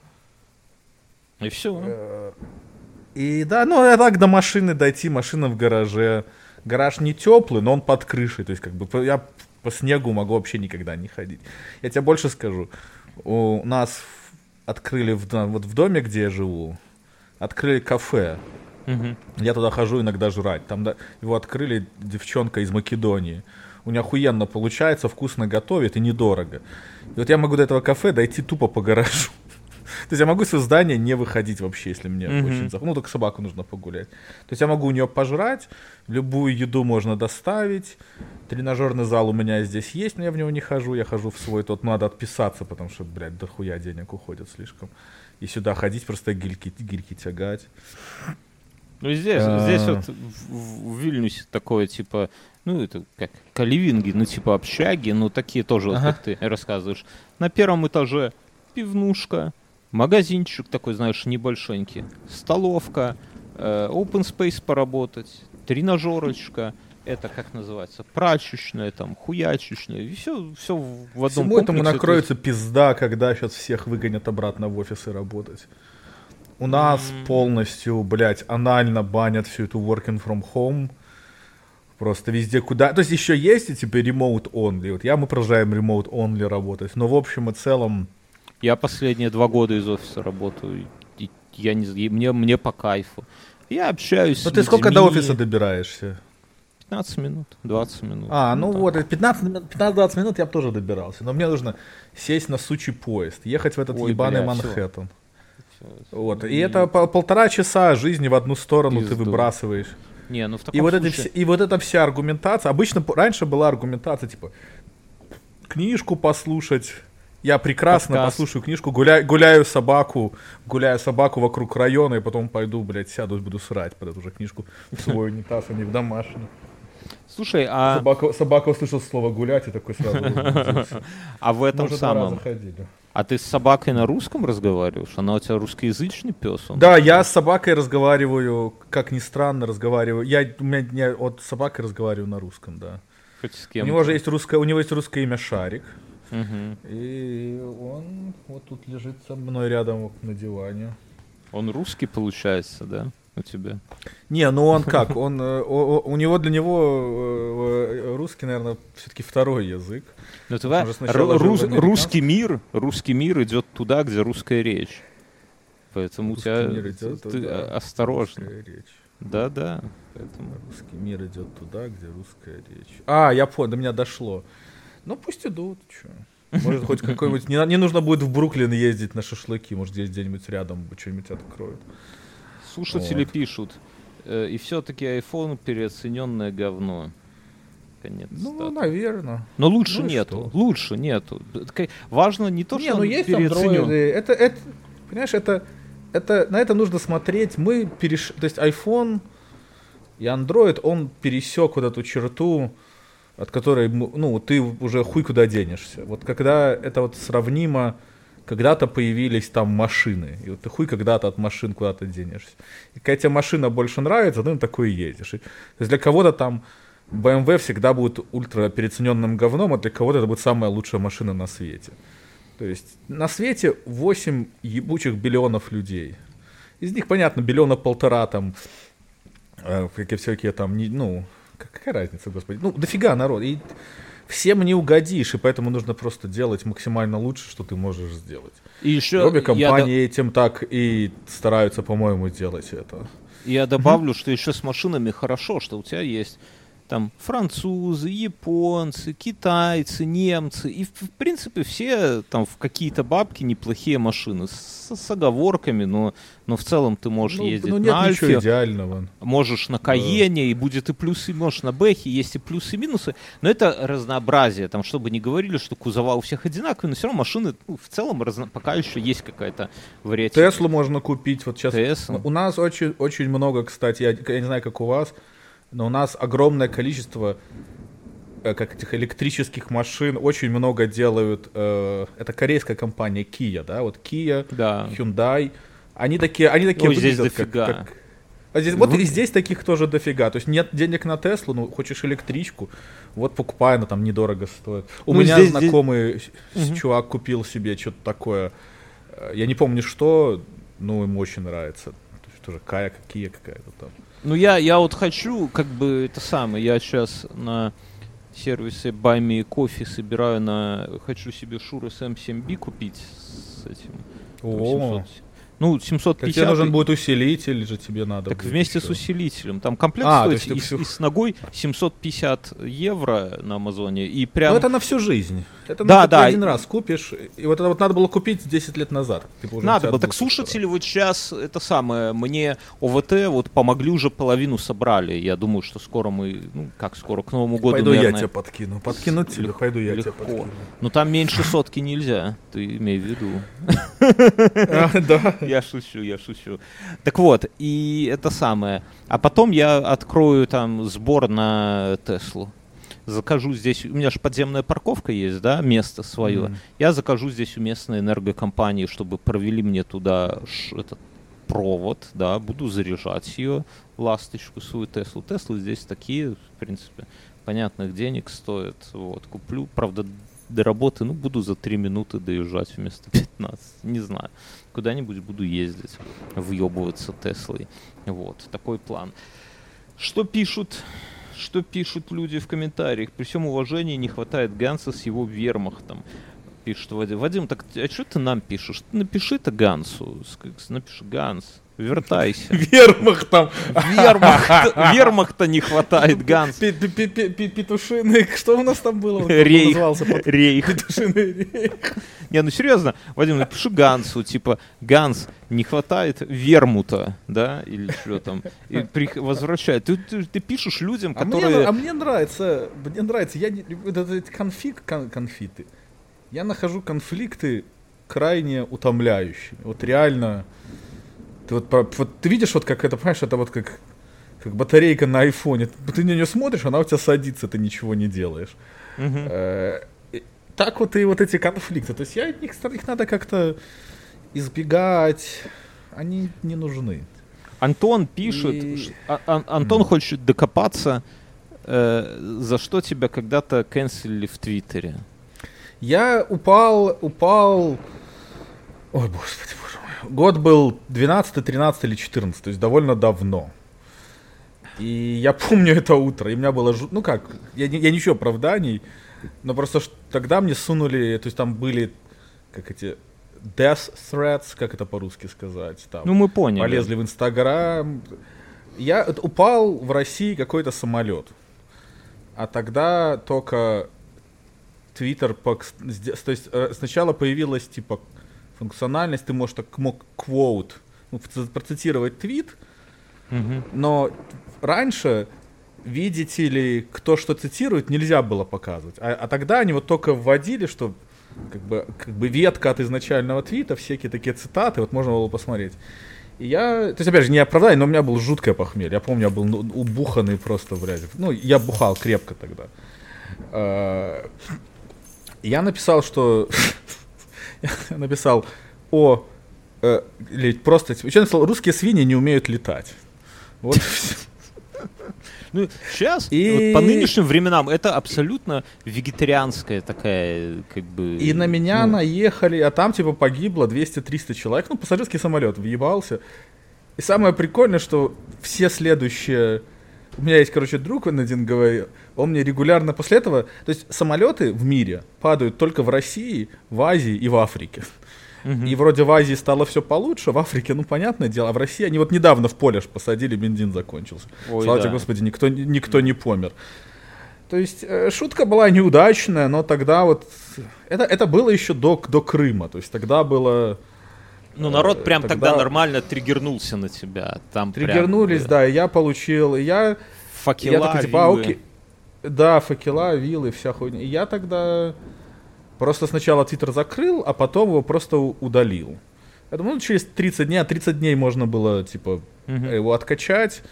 И все. Э, И да, ну а так до машины дойти, машина в гараже. Гараж не теплый, но он под крышей. То есть, как бы я по снегу могу вообще никогда не ходить. Я тебе больше скажу. У нас открыли в, вот в доме, где я живу, открыли кафе. Мгм. Я туда хожу иногда жрать. Там да, его открыли девчонка из Македонии. У нее охуенно получается, вкусно готовит и недорого. И вот я могу до этого кафе дойти тупо по гаражу. То есть я могу из здания не выходить вообще, если мне Мгм. очень захочется. Ну, только собаку нужно погулять. То есть я могу у нее пожрать, любую еду можно доставить. Тренажерный зал у меня здесь есть, но я в него не хожу. Я хожу в свой тот, надо отписаться, потому что, блядь, дохуя денег уходит слишком. И сюда ходить, просто гильки, гильки тягать. Ну, здесь, А. здесь вот в, в- Вильнюсе такое, типа, ну, это как каливинги, ну, типа общаги, ну, такие тоже, вот, Ага. как ты рассказываешь. На первом этаже пивнушка, магазинчик такой, знаешь, небольшенький, столовка, э, open space поработать, тренажерочка, это как называется, прачечная, там, хуячечная, и все, все в одном Всему этому накроется пизда, когда сейчас всех выгонят обратно в офисы работать. У нас М. полностью, блядь, анально банят всю эту working from home. Просто везде куда... То есть еще есть и типа remote only. Вот я, мы продолжаем remote only работать. Но в общем и целом... Я последние два года из офиса работаю. и я не знаю, мне, мне по кайфу. Я общаюсь Ну ты сколько до офиса добираешься? 15 минут, 20 минут. А, ну так. вот, 15 мин- 15-20 минут я бы тоже добирался. Но мне нужно сесть на сучий поезд, ехать в этот Ой, ебаный бля. Манхэттен. Всё. Вот. И это по- полтора часа жизни в одну сторону ты Пизду. выбрасываешь. Не, ну в таком И вот, случае... все, и вот эта вся аргументация, обычно раньше была аргументация, типа, книжку послушать, я прекрасно Подкаст. послушаю книжку, гуляю, гуляю собаку, гуляю собаку вокруг района, и потом пойду, блядь, сяду и буду срать под эту же книжку в свой унитаз, а не в домашний. Слушай, а, Собака, собака услышала слово гулять и такой сразу а в этом самом... А ты с собакой на русском разговариваешь? Она у тебя русскоязычный пес? Он? Да, я с собакой разговариваю, как ни странно, разговариваю. Я, у меня, я вот с собакой разговариваю на русском, да. Хоть с У кем? него же есть русское, у него есть русское имя Шарик. И он вот тут лежит со мной рядом вот на диване. Он русский, получается, да? У тебя? Не, ну он как? Он, э, у него для него э, э, русский, наверное, все-таки второй язык. Ну, в рус- русский мир, русский мир идет туда, где русская речь. Поэтому у Русский тебя мир идет ты туда, осторожно. Русская речь. Да, да. Поэтому. Русский мир идет туда, где русская речь. А, я понял, до меня дошло. Ну пусть идут, что. Может, хоть какой-нибудь... Не, не нужно будет в Бруклин ездить на шашлыки, может, здесь где-нибудь рядом что-нибудь откроют. Слушатели Вот. пишут. э, и все-таки iPhone переоцененное говно. Конец. Ну, цитаты. наверное. Но лучше ну нету. что? Лучше нету. Важно не то, не, что ну он есть переоценен. Это, это, понимаешь, это, это, на это нужно смотреть. Мы переш... То есть iPhone и Android, он пересек вот эту черту, от которой, ну, ты уже хуй куда денешься. Вот когда это вот сравнимо, когда-то появились там машины, и вот ты хуй когда-то от машин куда-то денешься. И когда тебе машина больше нравится, ты на такой едешь. И- то есть для кого-то там BMW всегда будет ультра переоцененным говном, а для кого-то это будет самая лучшая машина на свете. То есть на свете 8 ебучих биллионов людей. Из них, понятно, биллиона полтора там, э, какие всякие там, не- ну, какая разница, господи. Ну, дофига народ. И всем не угодишь, и поэтому нужно просто делать максимально лучше, что ты можешь сделать. И еще обе я, компании этим так и стараются, по-моему, делать это. я добавлю, что еще с машинами хорошо, что у тебя есть там французы, японцы, китайцы, немцы. И, в, в принципе, все там в какие-то бабки неплохие машины. С, с оговорками, но, но в целом ты можешь Ну, ездить ну, нет на Альфе, идеального. можешь на Каене, и будет и плюсы, можешь на Бэхе, есть и плюсы, и минусы. Но это разнообразие, там, чтобы не говорили, что кузова у всех одинаковые, но все равно машины ну, в целом разно- пока еще есть какая-то вариативность. Теслу можно купить. Вот сейчас Тесла. у нас очень, очень много, кстати, я, я не знаю, как у вас, но у нас огромное количество э, как этих электрических машин. Очень много делают. э, это корейская компания Kia, да? Вот Kia, Да. Hyundai. Они такие, они такие Ой, здесь выглядят как- дофига. как- А здесь, вот и здесь таких тоже дофига. То есть нет денег на Теслу, ну хочешь электричку, вот покупай, она там недорого стоит. У Ну, меня здесь- здесь- знакомый Мгм. чувак купил себе что-то такое. э, Я не помню что, но ему очень нравится. То есть тоже Кая, какие какая-то там. Ну, я, я вот хочу, как бы, это самое, я сейчас на сервисе Buy Me Coffee собираю на... Хочу себе Шура M7B купить с этим... О, 800. Ну, Так 750... тебе нужен будет усилитель же тебе надо. Так будет вместе еще. с усилителем. Там комплект А, то стоит и, всю- и с ногой 750 евро на Амазоне. И прям... Ну это на всю жизнь. Это Да, на, ты да. один раз купишь. И вот это вот надо было купить 10 лет назад. Типа Надо тебя было. Так слушатели вот сейчас это самое, мне ОВТ вот помогли уже половину собрали. Я думаю, что скоро мы, ну как скоро, к Новому году, Пойду я наверное. тебя подкину. Подкинуть тебе, пойду я тебя легко. подкину. Ну там меньше сотки нельзя, ты имей в виду. А, Да. Я шучу, я шучу. Так вот, и это самое. А потом я открою там сбор на Теслу. Закажу здесь, у меня же подземная парковка есть, да, место свое. Мгм. Я закажу здесь у местной энергокомпании, чтобы провели мне туда этот провод, да, буду заряжать ее, ласточку свою Теслу. Теслы здесь такие, в принципе, понятных денег стоят. Вот, куплю, правда, до работы, ну, буду за 3 минуты доезжать вместо 15, не знаю. Куда-нибудь буду ездить, въебываться Теслой. Вот, такой план. Что пишут, что пишут люди в комментариях? При всем уважении не хватает Ганса с его вермахтом. Пишет Вадим. Вадим, так а что ты нам пишешь? Ты напиши это Гансу. Напиши Ганс. Вертайся. Вермахтом. Вермахта, вермахта не хватает, Ганс. Пе- пе- пе- пе- пе- Петушиный, что у нас там было? Рейх. Рейх. Петушиный рейх. Не, ну серьезно, Вадим, напиши Гансу, типа, Ганс, не хватает вермута, да, или что там, и при- возвращай. Ты, ты- ты пишешь людям, А мне, которые... а мне нравится, мне нравится, я эти конфиг, кон- конфиты. Я нахожу конфликты крайне утомляющими. Вот реально, ты вот, вот ты видишь, вот как это, понимаешь, это вот как, как батарейка на айфоне. Ты на нее смотришь, она у тебя садится, ты ничего не делаешь. И Так вот и вот эти конфликты. То есть я их, их надо как-то избегать. Они не нужны. Антон пишет, И- а- Ан- Антон хочет докопаться, э, за что тебя когда-то канцелили в Твиттере. Я упал, упал... Ой, господи. Год был 12, 13 или 14, то есть довольно давно. И я помню это утро, и у меня было... жу- Ну как, я, я ничего оправданий, но просто тогда мне сунули, то есть там были, как эти, death threats, как это по-русски сказать, там, Ну, мы поняли. полезли в Инстаграм. Я вот упал в России какой-то самолет. А тогда только Твиттер, то есть э, сначала появилась типа функциональность, ты можешь так мог quote, ну, процитировать твит, Мгм. но раньше видите ли, кто что цитирует, нельзя было показывать. А, а тогда они вот только вводили, что как бы, как бы ветка от изначального твита, всякие такие цитаты, вот можно было посмотреть. И я, то есть, опять же, не оправдание, но у меня было жуткое похмелье. Я помню, я был ну, убуханный просто, блядь. Ну, я бухал крепко тогда. А, Я написал, что... Написал о... э, Или просто... Я написал, русские свиньи не умеют летать. Вот. Ну, сейчас, И- вот по нынешним временам, это абсолютно вегетарианская такая, как бы... И на меня ну, наехали, а там типа погибло 200-300 человек. Ну, пассажирский самолет въебался. И самое прикольное, что все следующие... У меня есть, короче, друг, он один говорил, он мне регулярно после этого... То есть самолеты в мире падают только в России, в Азии и в Африке. мгм. И вроде в Азии стало все получше, в Африке, ну, понятное дело, а в России они вот недавно в поле посадили, бензин закончился. Ой, Слава да. тебе, Господи, никто, никто не помер. То есть э, шутка была неудачная, но тогда вот... Это, это было еще до, до Крыма, то есть тогда было... Ну, народ э, прям тогда... тогда нормально триггернулся на тебя. Там прям, Триггернулись, э, да, и я получил, я... Факела, я такой, типа, а, вилы. окей. Да, факела, вилы, вся хуйня. И я тогда просто сначала Твиттер закрыл, а потом его просто удалил. Я думаю, ну, через 30 дней, а 30 дней можно было, типа, Мгм. его откачать.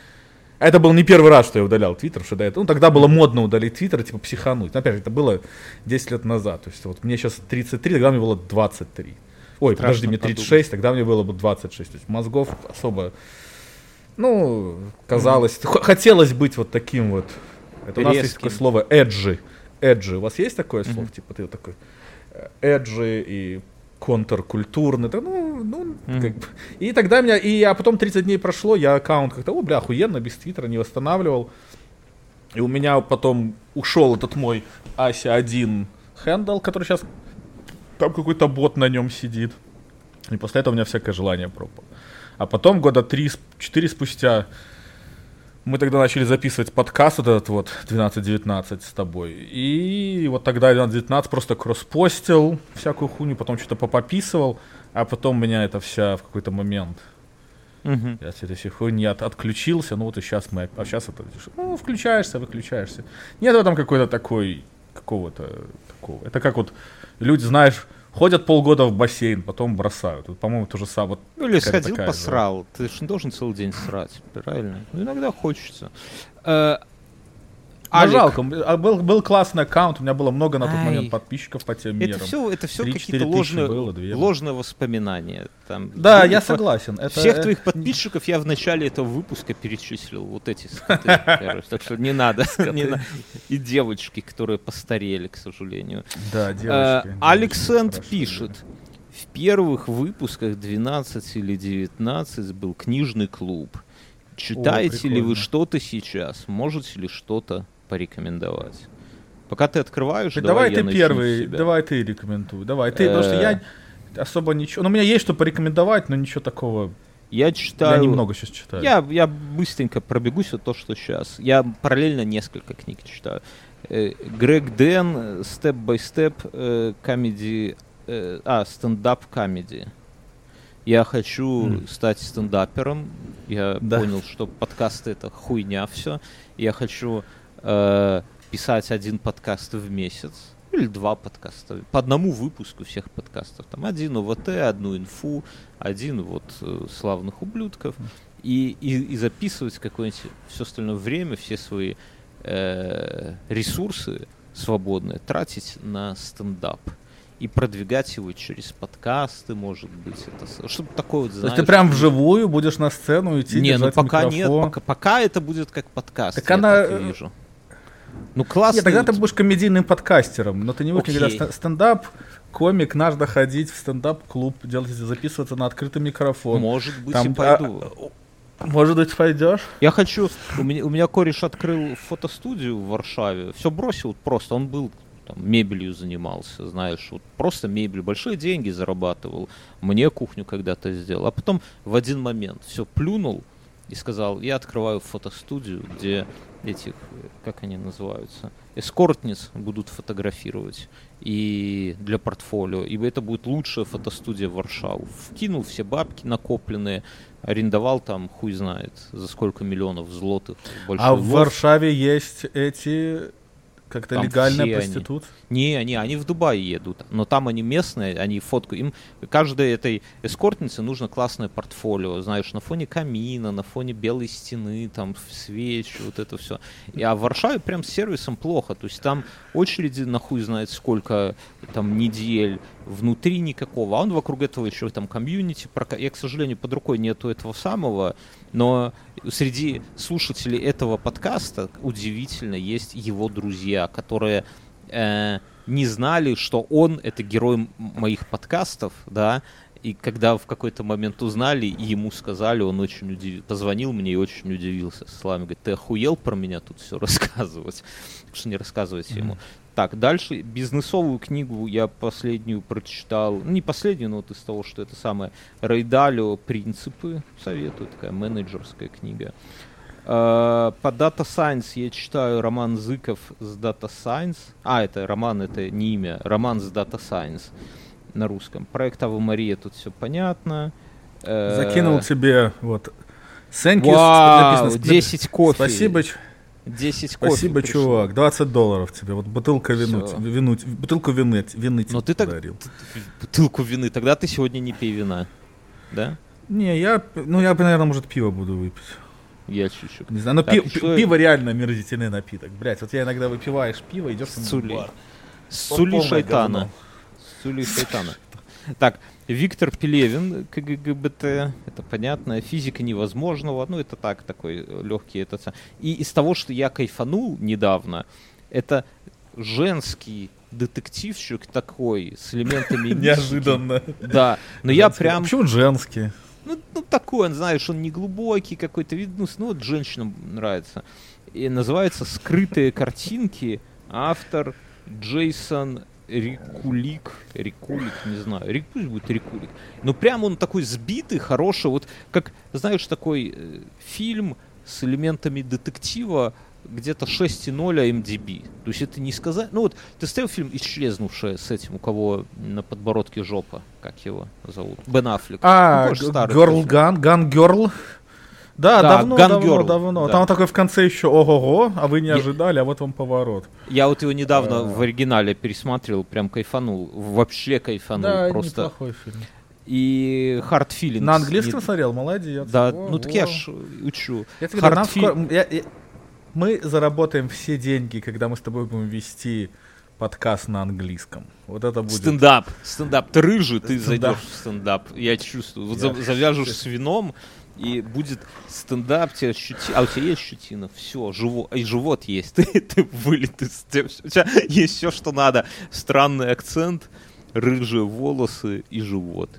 А это был не первый раз, что я удалял Твиттер, что до этого. Ну, тогда было модно удалить Твиттер, типа, психануть. Но, опять же, это было 10 лет назад. То есть, вот мне сейчас 33, тогда мне было 23. Ой, Страшно подожди, мне подумать. 36, тогда мне было бы 26. То есть, мозгов особо... Ну, казалось... х- Хотелось быть вот таким вот... Это у нас есть Резким. такое слово edgy. Edgy. У вас есть такое слово? Мгм. Типа, ты вот такой э, edgy и контркультурный. Да, ну, ну, Мгм. как бы. И тогда меня, и а потом 30 дней прошло, я аккаунт как-то, о, бля, охуенно, без твиттера не восстанавливал. И у меня потом ушел этот мой Ася 1 handle, который сейчас, там какой-то бот на нем сидит. И после этого у меня всякое желание пропало. А потом года 3-4 спустя мы тогда начали записывать подкаст вот этот вот 12-19 с тобой. И вот тогда 12-19 просто кросспостил всякую хуйню, потом что-то попописывал, а потом меня это вся в какой-то момент Мгм. я от этой всей хуйни от- отключился, ну вот и сейчас мы, а сейчас это, ну, включаешься, выключаешься. Нет в этом какой-то такой, какого-то такого. Это как вот люди, знаешь, ходят полгода в бассейн, потом бросают. Вот, по-моему, то же самое. Ну или сходил, такая же. посрал. Ты же не должен целый день срать, правильно? Ну, иногда хочется. Ну, Алик, жалко, а был, был классный аккаунт, у меня было много на тот Ай. момент подписчиков по тем мерам. Это все, это все 3-4 какие-то ложные, было, ложные воспоминания. Там, Да, я фо- согласен. Это, Всех э, твоих подписчиков я в начале этого выпуска перечислил. Вот эти скоты. Так что не надо. И девочки, которые постарели, к сожалению. Да, Э, девочки. Александр девочки, пишет. В первых выпусках 12 или 19 был книжный клуб. Читаете ли вы что-то сейчас? Можете ли что-то порекомендовать? Пока ты открываешь, давай я ты первый, давай ты рекомендуй. Давай ты, потому что Э. я особо ничего... Ну, у меня есть что порекомендовать, но ничего такого... Я читаю... Я немного сейчас читаю. Я, я быстренько пробегусь вот то, что сейчас. Я параллельно несколько книг читаю. Э, Грег Дэн, Step by Step, комеди, э, а, стендап-комеди. Я хочу М. стать стендапером. Я Да. понял, что подкасты это хуйня все. Я хочу э, писать один подкаст в месяц. Или два подкаста. По одному выпуску всех подкастов. Там один ОВТ, одну инфу, один вот э, славных ублюдков. И, и, и записывать какое-нибудь все остальное время, все свои э, ресурсы свободные тратить на стендап. И продвигать его через подкасты, может быть. Это, чтобы такое вот, То есть знаешь... ты прям вживую будешь на сцену идти, Не, ну пока нет, микрофон? пока, пока это будет как подкаст, Так она, э, вижу. Ну классно. Нет, тогда ты будешь комедийным подкастером, но ты не будешь Окей. никогда ст- стендап, комик, надо ходить в стендап-клуб, делать, записываться на открытый микрофон. Может быть, Там, и пойду. а, Может быть, пойдешь? Я хочу... У меня, у меня кореш открыл фотостудию в Варшаве. Все бросил просто. Он был там, мебелью занимался, знаешь, вот просто мебель, большие деньги зарабатывал. Мне кухню когда-то сделал. А потом в один момент все плюнул и сказал, я открываю фотостудию, где этих, э, как они называются, эскортниц будут фотографировать и для портфолио. И это будет лучшая фотостудия в Варшаву. Вкинул все бабки накопленные, арендовал там, хуй знает, за сколько миллионов злотых. А в. Варшаве есть эти как-то легальная все они. проститут? Не, они, они в Дубай едут, но там они местные, они фоткают. Им каждой этой эскортнице нужно классное портфолио, знаешь, на фоне камина, на фоне белой стены, там свечи, вот это все. И, а в Варшаве прям с сервисом плохо, то есть там очереди на хуй знает сколько там недель, внутри никакого, а он вокруг этого еще там комьюнити, я, к сожалению, под рукой нету этого самого, но среди слушателей этого подкаста удивительно есть его друзья, которые э, не знали, что он это герой моих подкастов, да, и когда в какой-то момент узнали и ему сказали, он очень удивился, позвонил мне и очень удивился. Слава говорит, ты охуел про меня тут все рассказывать? Так что не рассказывайте ему. Так, дальше бизнесовую книгу я последнюю прочитал, ну, не последнюю, но вот из того, что это самое, Рейдалио «Принципы» советую, такая менеджерская книга. Э, По Data Science я читаю роман Зыков с Data Science. А, это роман, это не имя, роман с Data Science на русском. Проект Ава Мария, тут все понятно. Э, Закинул тебе, вот. You, Вау, написано, 10 кофе. Спасибо, 10 кофе спасибо, пришло. чувак. 20 долларов тебе. Вот бутылка вину, Всё. вину, бутылку вины, вины тебе Но ты так- подарил. Бутылку вины. Тогда ты сегодня не пей вина. Да? Не, я, ну я, наверное, может, пиво буду выпить. Я чуть-чуть. Не знаю, но Так, пи- я- пиво реально омерзительный напиток. Блять, вот я иногда выпиваешь пиво, идешь в бар. Сули шайтана. Сули шайтана. Так, Виктор Пелевин, КГГБТ, это понятно, физика невозможного, ну это так, такой легкий этот. И из того, что я кайфанул недавно, это женский детективчик такой, с элементами. Неожиданно. Да, но я Женский. прям... Почему женские? Ну, ну, такой, он, знаешь, он не глубокий какой-то, вид, ну, ну, вот женщинам нравится. И называется «Скрытые картинки», автор Джейсон Рикулик, Рикулик, не знаю, Рик, пусть будет Рикулик. Но прям он такой сбитый, хороший, вот как, знаешь, такой э, фильм с элементами детектива, где-то 6,0 MDB. То есть это не сказать... Ну вот, ты ставил фильм «Исчезнувшая» с этим, у кого на подбородке жопа, как его зовут? Бен Аффлек. А, Ну, тоже старый Girl тоже. Да, Да, давно, давно, давно. да. Там такой в конце еще ого-го, а вы не Я- ожидали, а вот вам поворот. Я вот его недавно А. в оригинале пересматривал, прям кайфанул. Вообще кайфанул да, просто. неплохой фильм. И Hard Feelings. На английском не- смотрел, молодец. Да, Во, ну так я во. ж учу. Я тебе говорю, скоро- я- я- Мы заработаем все деньги, когда мы с тобой будем вести подкаст на английском. Вот это будет... Стендап, стендап. Ты рыжий, ты Стендап. зайдешь в стендап. Я чувствую. Вот Я- за- завяжешь с вином, и будет стендап, тебе щети... А у тебя есть щетина? Все, живот. И живот есть. Ты, ты вылет из... тебя- У тебя есть все, что надо. Странный акцент, рыжие волосы и живот.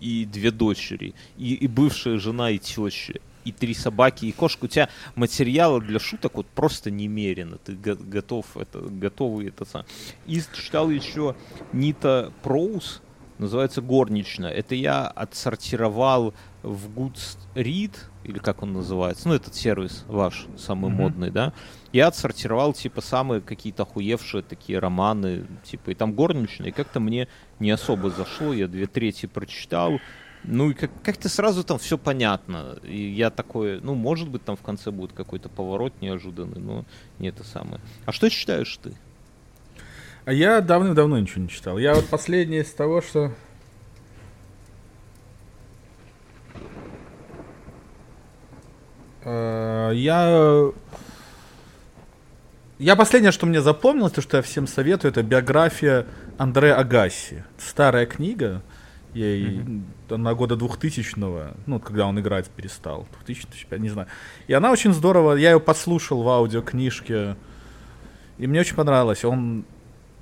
И две дочери. И, и бывшая жена, и теща. И три собаки, и кошка. У тебя материала для шуток вот просто немерено. Ты го- готов это, готовый это сам. И читал еще Нита Проус, называется «Горничная». Это я отсортировал в Goodread, или как он называется, ну, этот сервис ваш, самый Мгм. модный, да, я отсортировал, типа, самые какие-то охуевшие такие романы, типа, и там горничные, и как-то мне не особо зашло, я две трети прочитал, ну, и как- как-то сразу там все понятно, и я такой, ну, может быть, там в конце будет какой-то поворот неожиданный, но не это самое. А что читаешь ты? А я давным-давно ничего не читал. Я вот последнее из того, что... Я... Я последнее, что мне запомнилось, то, что я всем советую, это биография Андре Агаси. Старая книга, ей на года 2000-го, ну, когда он играть перестал, 2000 2005, не знаю. И она очень здорово, я ее послушал в аудиокнижке, и мне очень понравилось. Он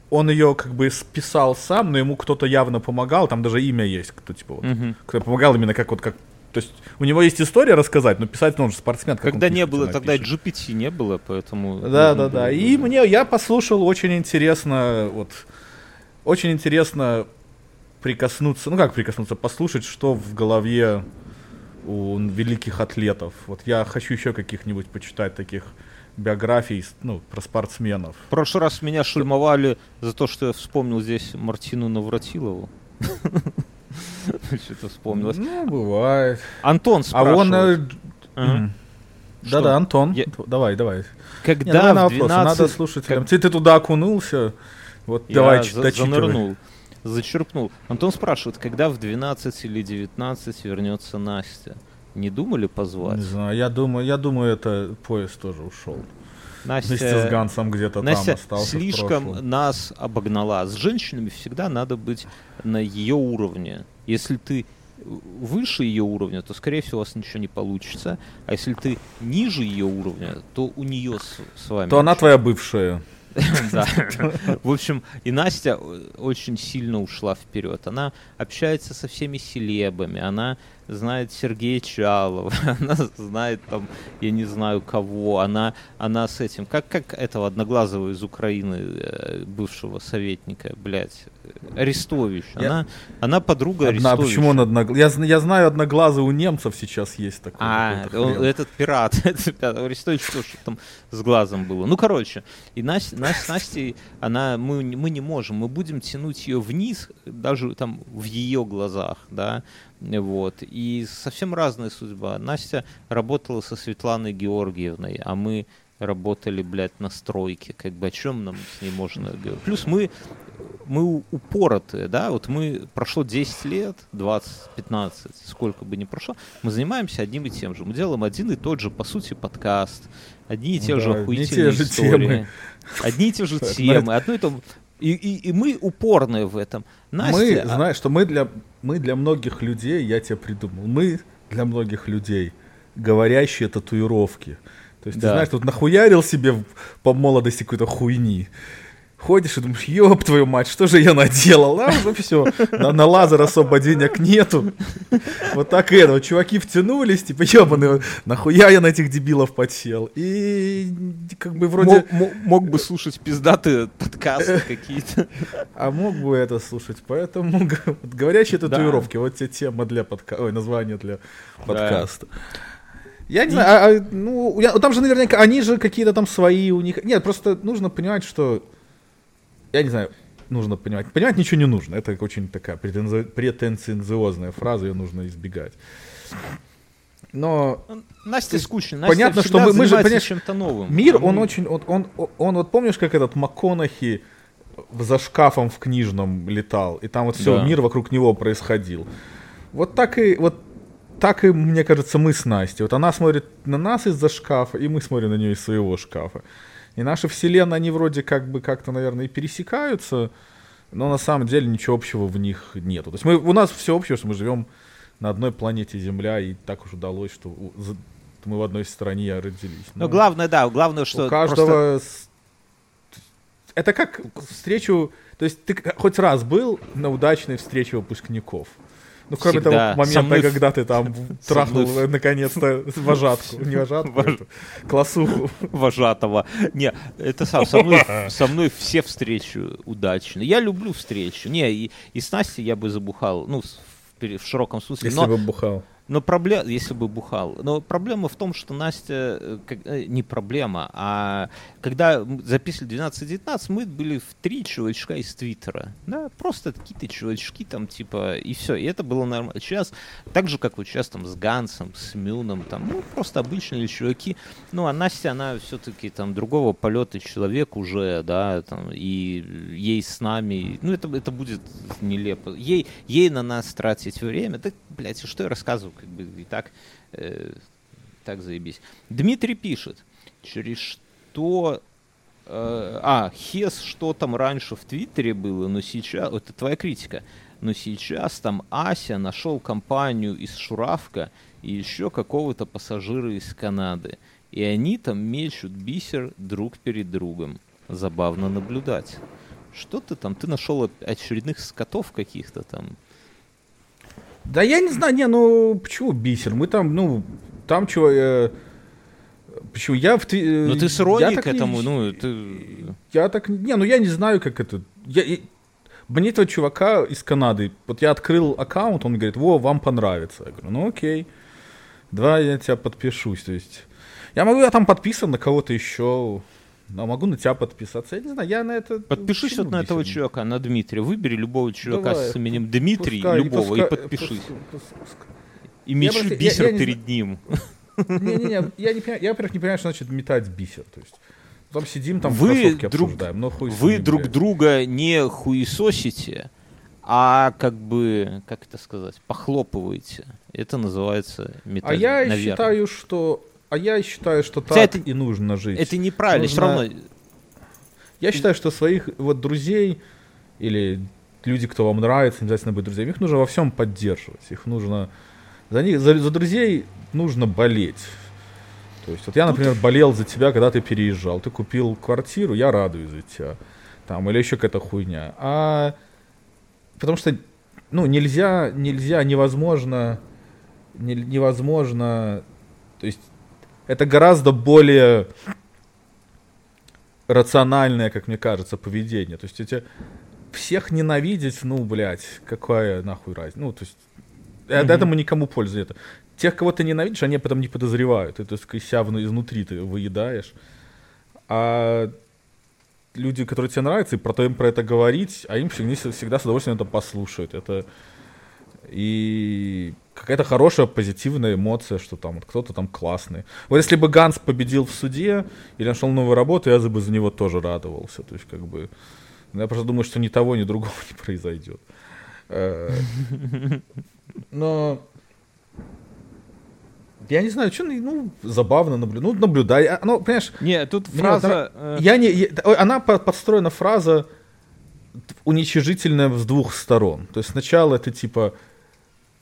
он ее как бы списал сам, но ему кто-то явно помогал, там даже имя есть, кто типа вот, Мгм. кто помогал именно как вот как, то есть у него есть история рассказать, но писать он же спортсмен. как Когда не было, тогда напишет. GPT не было, поэтому... Да, да, да. И мне я послушал очень интересно, вот очень интересно прикоснуться, ну как прикоснуться, послушать, что в голове у великих атлетов. Вот я хочу еще каких-нибудь почитать таких биографий, ну, про спортсменов. В прошлый раз меня шельмовали за то, что я вспомнил здесь Мартину Навратилову. Что-то вспомнилось. Ну, бывает. Антон А он... э, спрашивает, Ага. м. Что? Да-да, Антон, Я- давай, давай. Не, когда давай на в надо 12... слушателям. как- Ты, ты туда окунулся, вот Я давай за- дочитывай. занырнул, зачерпнул. Антон спрашивает, когда в 12 или 19 вернется Настя? Не думали Не позвать? знаю, я думаю, я думаю, это поезд тоже ушел. Вместе с Настя, Гансом где-то Настя там остался. слишком нас обогнала. С женщинами всегда надо быть на ее уровне. Если ты выше ее уровня, то, скорее всего, у вас ничего не получится. А если ты ниже ее уровня, то у нее с, с вами. То она твоя бывшая. Да. В общем, и Настя э, очень сильно ушла вперед. Она общается со всеми селебами, она знает Сергея Чалова, она знает там, я не знаю кого, она, она с этим, как, как этого одноглазого из Украины, э, бывшего советника, блядь, э, Арестович. Я- Она, она подруга Одна, Арестовича. почему он одноглазый? Я, я знаю, одноглазый у немцев сейчас есть такой. А, он- этот пират, Арестович тоже там с глазом было. Ну, короче, и Настя, Настя, с Настей, она, мы, мы не можем, мы будем тянуть ее вниз, даже там в ее глазах, да, вот. И совсем разная судьба. Настя работала со Светланой Георгиевной, а мы работали, блядь, на стройке. Как бы о чем нам с ней можно говорить? Плюс мы мы упоротые, да, вот мы, прошло 10 лет, 20, 15, сколько бы ни прошло, мы занимаемся одним и тем же. Мы делаем один и тот же, по сути, подкаст, одни и те Да, же охуительные те же истории. темы. Одни и те же темы, одно и то... И, и, и мы упорные в этом. Настя, мы, а- знаешь, что мы для, мы для многих людей, я тебе придумал, мы для многих людей говорящие татуировки. То есть, Да. ты знаешь, тут нахуярил себе по молодости какой-то хуйни. Ходишь и думаешь, ёб твою мать, что же я наделал? А уже все, на, на лазер особо денег нету. Вот так и это, вот чуваки втянулись, типа, ёбаные, нахуя я на этих дебилов подсел? И как бы вроде... Мог, мог, бы слушать пиздатые подкасты какие-то. А мог бы это слушать, поэтому вот, говорящие татуировки, да. вот те тема для подкаста, ой, название для подкаста. Да. Я не знаю, а, а, ну, я, там же наверняка, они же какие-то там свои у них. Нет, просто нужно понимать, что я не знаю, нужно понимать. Понимать ничего не нужно. Это очень такая претензи... претенциозная фраза, ее нужно избегать. Но Настя скучно. Настя понятно, что мы, мы же понимаешь, чем-то новым. Мир, он очень, он, он, он, он, вот помнишь, как этот МакКонахи за шкафом в книжном летал, и там вот все, да. мир вокруг него происходил. Вот так и вот так и, мне кажется, мы с Настей. Вот она смотрит на нас из-за шкафа, и мы смотрим на нее из своего шкафа. И наши вселенные, они вроде как бы как-то, наверное, и пересекаются, но на самом деле ничего общего в них нету. То есть мы, у нас все общее, что мы живем на одной планете Земля, и так уж удалось, что мы в одной стране родились. Но, но главное, да, главное, что у каждого... Просто... Это как встречу... То есть ты хоть раз был на удачной встрече выпускников? Ну, кроме Всегда. того момента, мной... когда ты там трахнул мной... наконец-то вожатку. Не вожатку, Вож... классуху. Вожатого. Не, это сам, со мной, со мной все встречи удачные. Я люблю встречу. Не, и, и с Настей я бы забухал, ну, в, в широком смысле. Если но... бы бухал. Но проблема, если бы бухал, но проблема в том, что Настя, э, как, э, не проблема, а когда записывали 12-19, мы были в три чувачка из Твиттера, да, просто какие-то чувачки там, типа, и все, и это было нормально. Сейчас, так же, как вот сейчас там с Гансом, с Мюном, там, ну, просто обычные чуваки, ну, а Настя, она все-таки там другого полета человек уже, да, там, и ей с нами, ну, это, это будет нелепо. Ей, ей на нас тратить время, так, блядь, что я рассказываю, как бы и так, э, так заебись. Дмитрий пишет, через что... Э, а, Хес, что там раньше в Твиттере было, но сейчас... Это твоя критика. Но сейчас там Ася нашел компанию из Шуравка и еще какого-то пассажира из Канады. И они там мечут бисер друг перед другом. Забавно наблюдать. Что ты там? Ты нашел очередных скотов каких-то там? Да я не знаю, не, ну почему бисер? Мы там, ну, там чего, э, почему я в э, Ну ты с иронией к этому, не, ну ты... Я так, не, ну я не знаю, как это... Я, я, мне этого чувака из Канады, вот я открыл аккаунт, он говорит, во, вам понравится. Я говорю, ну окей, давай я тебя подпишусь, то есть... Я могу, я там подписан на кого-то еще, но могу на тебя подписаться. Я не знаю, я на это... Подпишись вот на этого чувака, на Дмитрия. Выбери любого чувака Давай, с именем Дмитрий, пускай, любого, пускай, и подпишись. Пускай, и мечу просто, бисер я, я перед не... ним. Не-не-не, я, не понимаю, я, во-первых, не понимаю, что значит метать бисер. То есть, там сидим, там вы друг, обсуждаем, но хуй Вы друг блядь. друга не хуесосите, а как бы, как это сказать, похлопываете. Это называется метать. А я наверное. считаю, что а я считаю, что так это, и нужно жить. Это неправильно, нужно... все равно. Я считаю, что своих вот друзей или люди, кто вам нравится, не обязательно быть друзьями, их нужно во всем поддерживать. Их нужно за них, за, за друзей нужно болеть. То есть, вот я, например, болел за тебя, когда ты переезжал. Ты купил квартиру, я радуюсь за тебя. Там, или еще какая-то хуйня. А потому что, ну, нельзя, нельзя, невозможно, не, невозможно, то есть это гораздо более рациональное, как мне кажется, поведение. То есть эти всех ненавидеть, ну, блядь, какая нахуй разница. Ну, то есть mm-hmm. этому никому пользы это. Тех, кого ты ненавидишь, они об этом не подозревают. Это, себя изнутри ты выедаешь. А люди, которые тебе нравятся, и про то им про это говорить, а им всегда, всегда с удовольствием это послушают. Это и какая-то хорошая позитивная эмоция, что там вот кто-то там классный. Вот если бы Ганс победил в суде или нашел новую работу, я бы за него тоже радовался. То есть как бы ну, я просто думаю, что ни того, ни другого не произойдет. Э, но я не знаю, что, ну, забавно наблюдать. Ну, наблюдай. А, ну, понимаешь... Не, тут фраза... Э, я не, я, она подстроена фраза уничижительная с двух сторон. То есть сначала это типа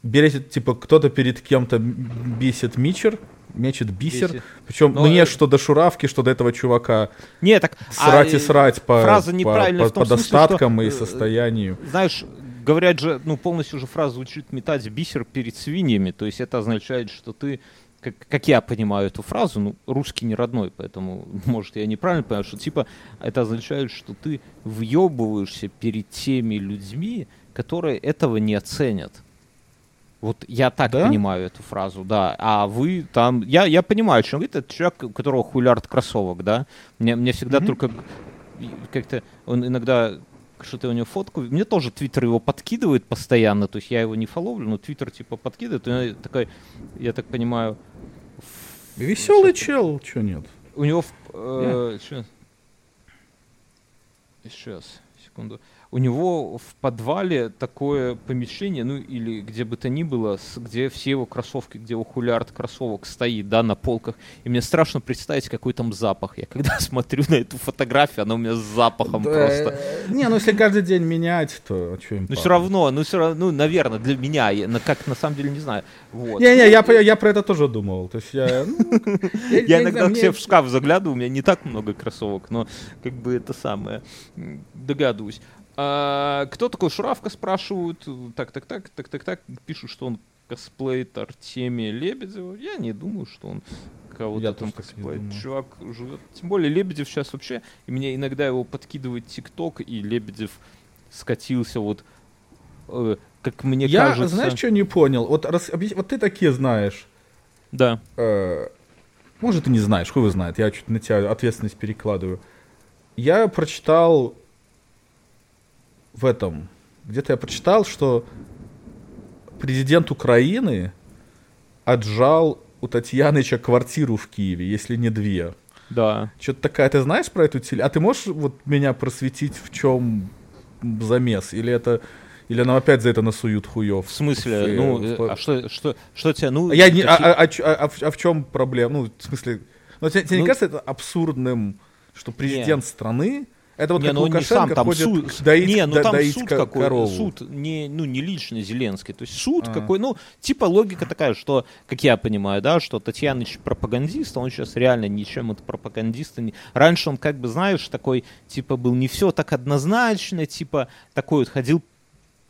берете, типа, кто-то перед кем-то бесит Мичер, мечет бисер. Бисер. Причем Но, мне что до Шуравки, что до этого чувака. Не, так... Срать а, и срать по, фраза по- по, по смысле, достаткам что, и э, состоянию. Знаешь, говорят же, ну, полностью же фраза звучит метать бисер перед свиньями. То есть это означает, что ты, как, как я понимаю эту фразу, ну, русский не родной, поэтому, может, я неправильно понимаю, что типа это означает, что ты въебываешься перед теми людьми, которые этого не оценят. Вот я так Да? понимаю эту фразу, да. А вы там... Я, я понимаю, о чем говорит. Это человек, у которого хулиард кроссовок, да. Мне, мне всегда Мгм. только как-то... Он иногда что-то у него фотку... Мне тоже Твиттер его подкидывает постоянно. То есть я его не фоловлю, но Твиттер типа подкидывает. Он такой, я так понимаю... Веселый чел, что нет? У него... э, щас. Сейчас, секунду. У него в подвале такое помещение, ну или где бы то ни было, где все его кроссовки, где его хулиард кроссовок стоит, да, на полках. И мне страшно представить, какой там запах. Я когда смотрю на эту фотографию, она у меня с запахом просто. Не, ну если каждый день менять, то что им Ну все равно, ну все равно, ну, наверное, для меня, я, на- как на самом деле не знаю. Вот. Не-не, я, по- я про это тоже думал. То есть я... ну, Я иногда себе в шкаф заглядываю, у меня не так много кроссовок, но как бы это самое, догадываюсь. А, кто такой Шуравка, спрашивают. Так, так, так, так, так, так. Пишут, что он косплеит Артемия Лебедева. Я не думаю, что он кого-то Я там косплеит. Чувак живет. Тем более Лебедев сейчас вообще, и мне иногда его подкидывает ТикТок, и Лебедев скатился вот, э, как мне Я, кажется. знаешь, что не понял? Вот, рас- объяс- вот ты такие знаешь. Да. э, может, ты не знаешь, хуй его знает. Я чуть на тебя ответственность перекладываю. Я прочитал в этом, где-то я прочитал, что президент Украины отжал у Татьяныча квартиру в Киеве, если не две. Да. Что-то такая, ты знаешь про эту теле? А ты можешь вот меня просветить, в чем замес? Или это... Или нам опять за это насуют хуев? В смысле, В- ну, в- э, а что, что, что тебя, ну... я не, а, а- а а- а в- а в чем проблема? Ну, в смысле, ну, тебе, тебе не Ну- кажется это абсурдным, что президент страны, это вот не, как ну не Лукашенко сам, там ходит суд, доить, не, ну до- там доить суд ко- какой, корову. суд не, ну не лично Зеленский, то есть суд А. какой, ну типа логика такая, что, как я понимаю, да, что Татьяныч пропагандист, а он сейчас реально ничем от пропагандиста не... Раньше он как бы, знаешь, такой, типа был не все так однозначно, типа такой вот ходил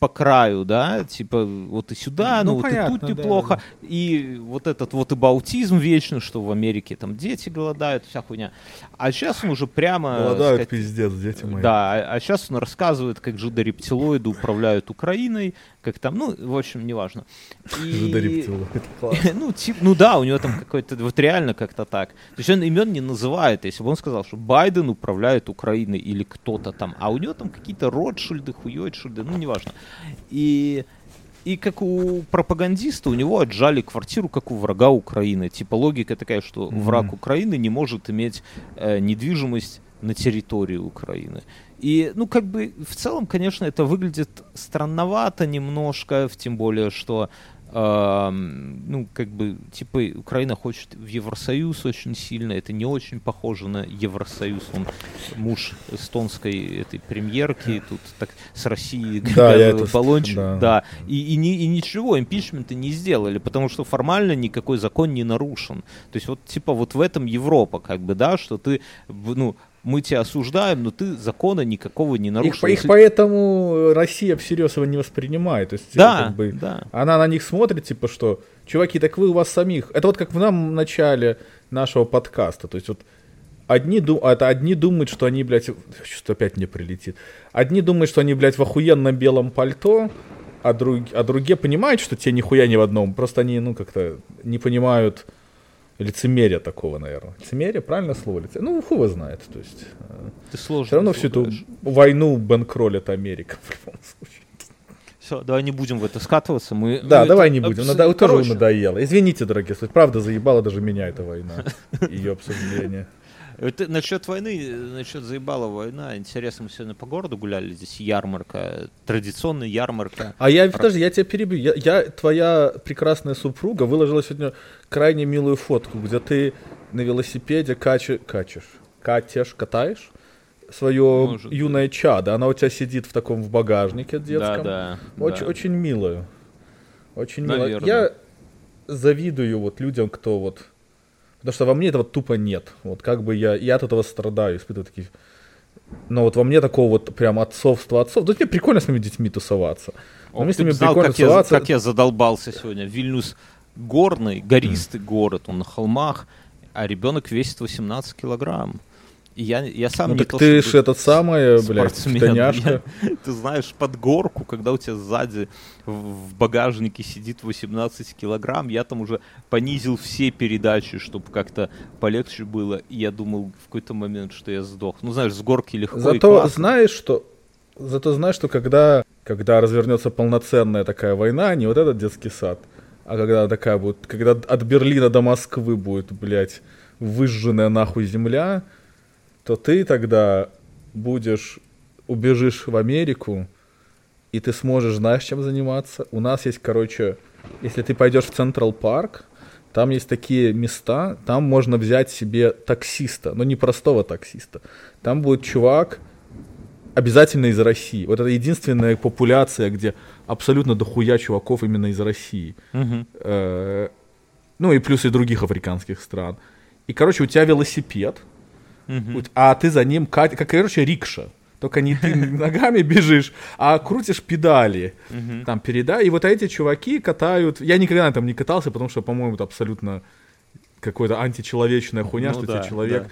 по краю, да, типа вот и сюда, ну, Ну, вот понятно, и тут да, неплохо, и вот этот вот и баутизм вечный, что в Америке там дети голодают, вся хуйня. А сейчас он уже прямо... Голодают, сказать, пиздец, дети мои. да, а, сейчас он рассказывает, как жидорептилоиды управляют Украиной, как там, ну, в общем, неважно. И- ну, тип, ну да, у него там какой-то, вот реально как-то так. То есть он имен не называет, если бы он сказал, что Байден управляет Украиной или кто-то там, а у него там какие-то Ротшильды, Хуйотшильды, ну, неважно. И, и как у пропагандиста у него отжали квартиру, как у врага Украины. Типа логика такая, что враг Украины не может иметь э, недвижимость на территории Украины. И, ну, как бы, в целом, конечно, это выглядит странновато немножко, тем более, что, эм, ну, как бы, типа, Украина хочет в Евросоюз очень сильно, это не очень похоже на Евросоюз, он муж эстонской этой премьерки, тут так с Россией Да, это баллончик, да. да, и, и, и ничего, импичмента не сделали, потому что формально никакой закон не нарушен. То есть вот типа вот в этом Европа, как бы, да, что ты, ну, мы тебя осуждаем, но ты закона никакого не Их, нарушил. их Если- поэтому Россия всерьез его не воспринимает. То есть, Да, как бы, да. Она на них смотрит, типа, что, чуваки, так вы у вас самих. Это вот как в нам начале нашего подкаста. То есть вот одни, ду... а это одни думают, что они, блядь, что опять мне прилетит. Одни думают, что они, блядь, в охуенном белом пальто, а, друг... а другие понимают, что те нихуя не в одном. Просто они, ну, как-то не понимают лицемерия такого, наверное. Лицемерие, правильное слово? Лице... Ну, хуй его знает. То есть, Ты сложно все равно всю эту войну бэнкролит Америка в любом случае. Всё, давай не будем в это скатываться. Мы, Да, мы давай это не будем. Надо, тоже Короче, надоело. Извините, дорогие. Правда, заебала даже меня эта война. Ее обсуждение. Это насчет войны, э, насчет заебала война. Интересно, мы сегодня по городу гуляли, здесь ярмарка, традиционная ярмарка. А я, подожди, я тебя перебью. Я, я- твоя прекрасная супруга выложила сегодня крайне милую фотку, где ты на велосипеде каче, качешь, катишь, катаешь свое Может юное чадо. Она у тебя сидит в таком в багажнике детском. Да, да. Очень, да. очень милую. Очень мило. Я завидую вот людям, кто вот Потому что во мне этого тупо нет. Вот как бы я, я от этого страдаю, испытываю такие... Но вот во мне такого вот прям отцовства отцов. Да мне прикольно с моими детьми тусоваться. Но Ох, мне с ними знал, прикольно как я, тусоваться. как я задолбался сегодня. Вильнюс горный, гористый город, он на холмах, а ребенок весит 18 килограмм. Я, я сам Ну не так то, ты ж этот самый, блядь, коняшка. Я- ты знаешь, под горку, когда у тебя сзади в, багажнике сидит 18 килограмм, я там уже понизил все передачи, чтобы как-то полегче было. И я думал в какой-то момент, что я сдох. Ну, знаешь, с горки легко Зато знаешь, что зато знаешь, что когда, когда развернется полноценная такая война, не вот этот детский сад, а когда такая будет, когда от Берлина до Москвы будет, блядь, выжженная нахуй земля, то ты тогда будешь, убежишь в Америку, и ты сможешь, знаешь, чем заниматься. У нас есть, короче, если ты пойдешь в Централ Парк, там есть такие места, там можно взять себе таксиста, но не простого таксиста. Там будет чувак, обязательно из России. Вот это единственная популяция, где абсолютно дохуя чуваков именно из России. Э, Ну и плюс и других африканских стран. И, короче, у тебя велосипед, Мгм. у- а ты за ним, как, короче, рикша. Только не ты ногами бежишь, а крутишь педали. Мгм. Там передай. И вот эти чуваки катают. Я никогда на этом не катался, потому что, по-моему, это абсолютно какая-то античеловечная хуйня, Ну что да, тебе человек.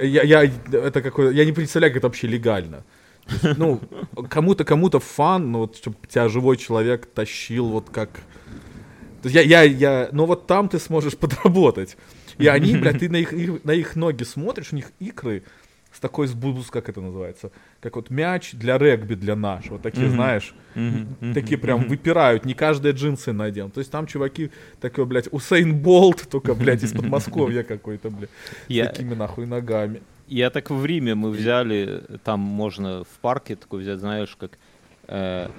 Я, я, это какое я не представляю, как это вообще легально. Есть, ну, кому-то, кому-то фан, ну вот, чтобы тебя живой человек тащил, вот как. Я, я, я, ну вот там ты сможешь подработать. И они, блядь, ты на их, их- на их ноги смотришь, у них икры с такой сбус, как это называется, как вот мяч для регби для нашего, такие, Мгм. знаешь. Мгм. такие прям выпирают, не каждые джинсы надел. То есть там чуваки такой, блядь, Усейн Болт, только, блядь, из Подмосковья какой-то, блядь, Я- с такими нахуй ногами. Я так в Риме мы взяли, там можно в парке такой взять, знаешь, как, э,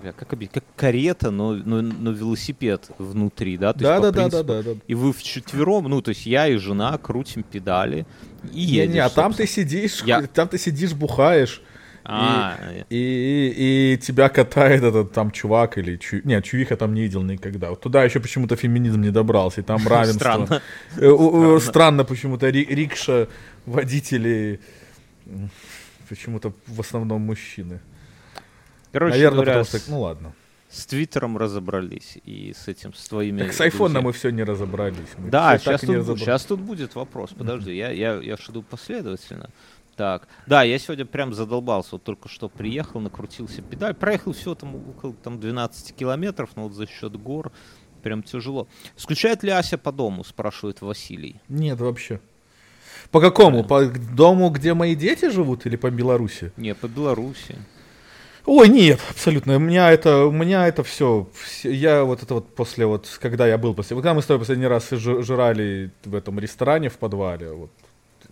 бля, как, объяснить, как карета, но, но, но велосипед внутри, да? То есть Да, по да, да, да, принципу- да, да. И вы вчетвером, ну, то есть я и жена крутим педали и едешь. Не, не, а там ты сидишь, Я- там ты сидишь, бухаешь, А, и, и, и тебя катает этот там чувак или чу... Нет, чувиха там не видел никогда. Вот туда еще почему-то феминизм не добрался, и там равенство. Странно. Э, у- Странно почему-то ри- рикша водители почему-то в основном мужчины. Короче Наверное, говоря, потому что... Ну ладно. с Твиттером разобрались и с этим, с твоими Так с айфона друзьями. мы все не разобрались. Мы Да, сейчас тут, разобрались. сейчас тут будет вопрос. Подожди, я, я, я ж иду последовательно. Так, да, я сегодня прям задолбался. Вот только что приехал, накрутился педаль. Проехал все там около там, 12 километров, но вот за счет гор прям тяжело. Скучает ли Ася по дому, спрашивает Василий. Нет, вообще. По какому? По дому, где мои дети живут, или по Беларуси? Не, по Беларуси. Ой, нет, абсолютно. У меня это, у меня это все. Я вот это вот после вот, когда я был после, когда мы с тобой последний раз жрали в этом ресторане в подвале, вот,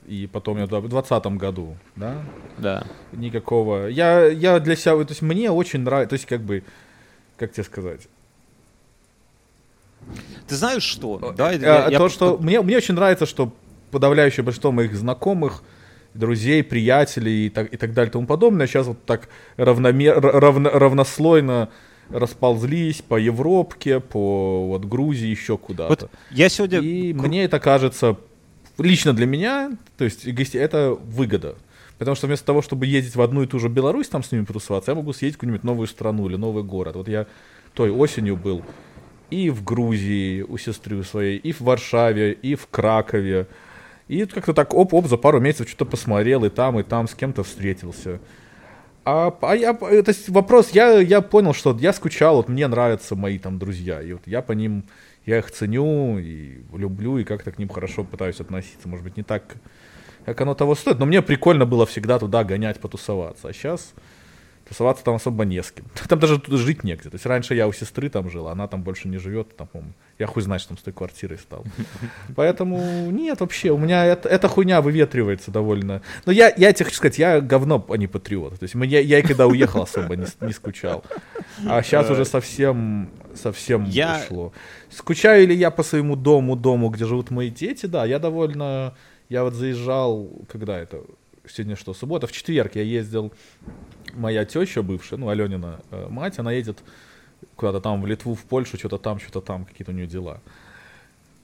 и потом я в двадцатом году, да, Да. никакого. Я, я для себя, то есть мне очень нравится, то есть как бы, как тебе сказать, Ты знаешь что? Давай, А, я- я то, по- что мне, мне очень нравится, что подавляющее большинство моих знакомых, друзей, приятелей и так, и так далее и тому подобное сейчас вот так равномер, равно, равнослойно расползлись по Европке, по вот Грузии, еще куда-то. Вот я сегодня... И мне это кажется, лично для меня, то есть это выгода. Потому что вместо того, чтобы ездить в одну и ту же Беларусь, там с ними потусоваться, я могу съездить в какую-нибудь новую страну или новый город. Вот я той осенью был и в Грузии у сестры своей, и в Варшаве, и в Кракове. И как-то так оп-оп за пару месяцев что-то посмотрел, и там, и там с кем-то встретился. А, а я, то есть вопрос, я, я понял, что я скучал, вот мне нравятся мои там друзья, и вот я по ним, я их ценю и люблю, и как-то к ним хорошо пытаюсь относиться, может быть, не так, как оно того стоит, но мне прикольно было всегда туда гонять, потусоваться, а сейчас тусоваться там особо не с кем. Там даже жить негде. То есть раньше я у сестры там жил, она там больше не живет, там, я хуй знает, что там с той квартирой стал. Поэтому нет, вообще, у меня это, эта хуйня выветривается довольно. Но я, я тебе хочу сказать, я говно, а не патриот. То есть я, я и когда уехал особо не, не скучал. А сейчас уже совсем, совсем Я- ушло. Скучаю ли я по своему дому, дому, где живут мои дети? Да, я довольно... Я вот заезжал, когда это, сегодня что, суббота, в четверг я ездил, моя теща бывшая, ну, Аленина э, мать, она едет куда-то там в Литву, в Польшу, что-то там, что-то там, какие-то у нее дела.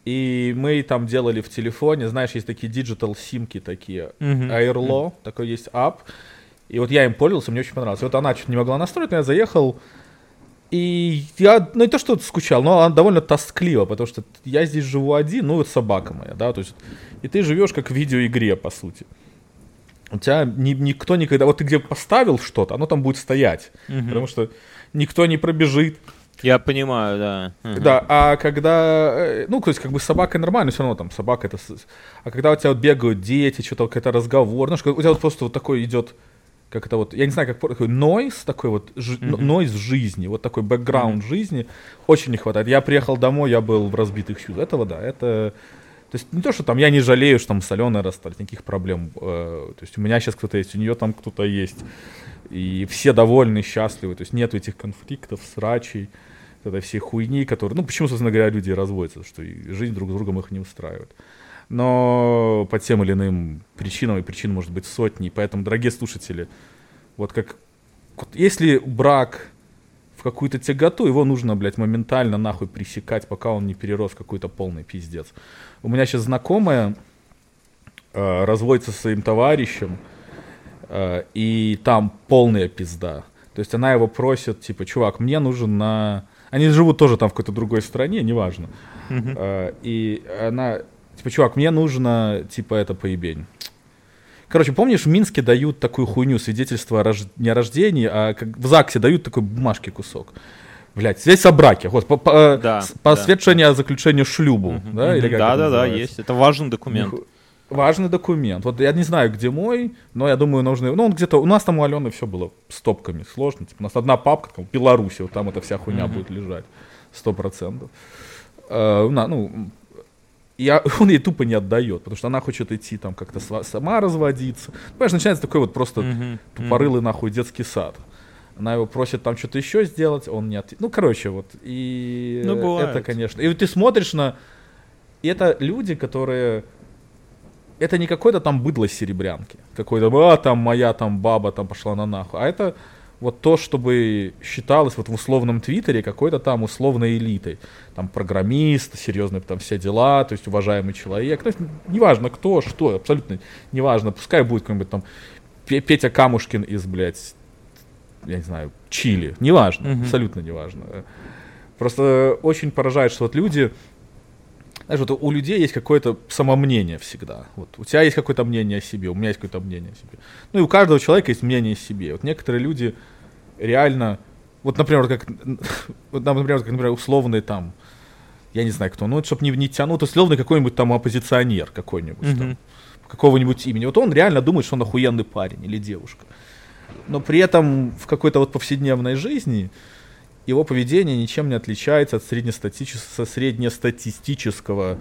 И мы там делали в телефоне, знаешь, есть такие digital симки такие, Мгм. Airlo, такой есть ап. И вот я им пользовался, мне очень понравилось. И вот она что-то не могла настроить, но я заехал, и я, ну не то, что скучал, но она довольно тоскливо, потому что я здесь живу один, ну вот собака моя, да, то есть, и ты живешь как в видеоигре, по сути. У тебя ни- никто никогда, вот ты где поставил что-то, оно там будет стоять, Мгм. потому что никто не пробежит, Я понимаю, да. Мгм. да, а когда, э, ну, то есть, как бы собака нормально, все равно там собака это... А когда у тебя вот бегают дети, что-то какой-то разговор, как- у тебя вот просто вот такой идет, как это вот, я не знаю, как такой нойз, такой вот, жи- Мгм. нойз жизни, вот такой бэкграунд жизни, очень не хватает. Я приехал домой, я был в разбитых чувствах. Этого, да, это... То есть не то, что там я не жалею, что там соленые расстались, никаких проблем. э, То есть у меня сейчас кто-то есть, у нее там кто-то есть. И все довольны, счастливы. То есть нет этих конфликтов, срачей, этой всей хуйни, которые... Ну, почему, собственно говоря, люди разводятся, что жизнь друг с другом их не устраивает. Но по тем или иным причинам, и причин может быть сотни. Поэтому, дорогие слушатели, вот как... Если брак в какую-то тяготу, его нужно, блядь, моментально нахуй пресекать, пока он не перерос в какой-то полный пиздец. У меня сейчас знакомая э, разводится со своим товарищем, э, и там полная пизда. То есть она его просит, типа, чувак, мне нужен на... Они живут тоже там в какой-то другой стране, неважно. Мгм. Э, и она, типа, чувак, мне нужно, типа, это поебень. Короче, помнишь, в Минске дают такую хуйню, свидетельство о рож- не о рождении, а как в ЗАГСе дают такой бумажки кусок. Блять, здесь о браке. Вот, по, по, Да, с- да. посвящение о заключении шлюбу. Мгм. Да, или как да, да, да, называется? есть. Это важный документ. Важный документ. Вот я не знаю, где мой, но я думаю, нужно... Ну, он где-то... У нас там у Алены все было стопками сложно. Типа, у нас одна папка, там, в Беларуси, вот там эта вся хуйня Мгм. будет лежать. Сто процентов. Э, на- ну, я, он ей тупо не отдает, потому что она хочет идти там как-то сама разводиться. Понимаешь, начинается такой вот просто Мгм. тупорылый нахуй детский сад. Она его просит там что-то еще сделать, он не ответит. Ну, короче, вот. И Ну, бывает. это, конечно. И вот ты смотришь на... И это люди, которые... Это не какой-то там быдло серебрянки. Какой-то, а, там моя там баба там пошла на нахуй. А это вот то, чтобы считалось вот в условном твиттере какой-то там условной элитой. Там программист, серьезные там все дела, то есть уважаемый человек. То есть неважно кто, что, абсолютно неважно. Пускай будет какой-нибудь там Пе- Петя Камушкин из, блядь, я не знаю, Чили. Неважно, Мгм. абсолютно неважно. Просто очень поражает, что вот люди, знаешь, вот у людей есть какое-то самомнение всегда. Вот у тебя есть какое-то мнение о себе, у меня есть какое-то мнение о себе. Ну и у каждого человека есть мнение о себе. Вот некоторые люди реально, вот, например, как, вот, например, как, например, условный там, я не знаю кто, ну, чтобы не, не тянуть, условный какой-нибудь там оппозиционер какой-нибудь там, Мгм. какого-нибудь имени. Вот он реально думает, что он охуенный парень или девушка. Но при этом в какой-то вот повседневной жизни его поведение ничем не отличается от среднестатичес- со среднестатистического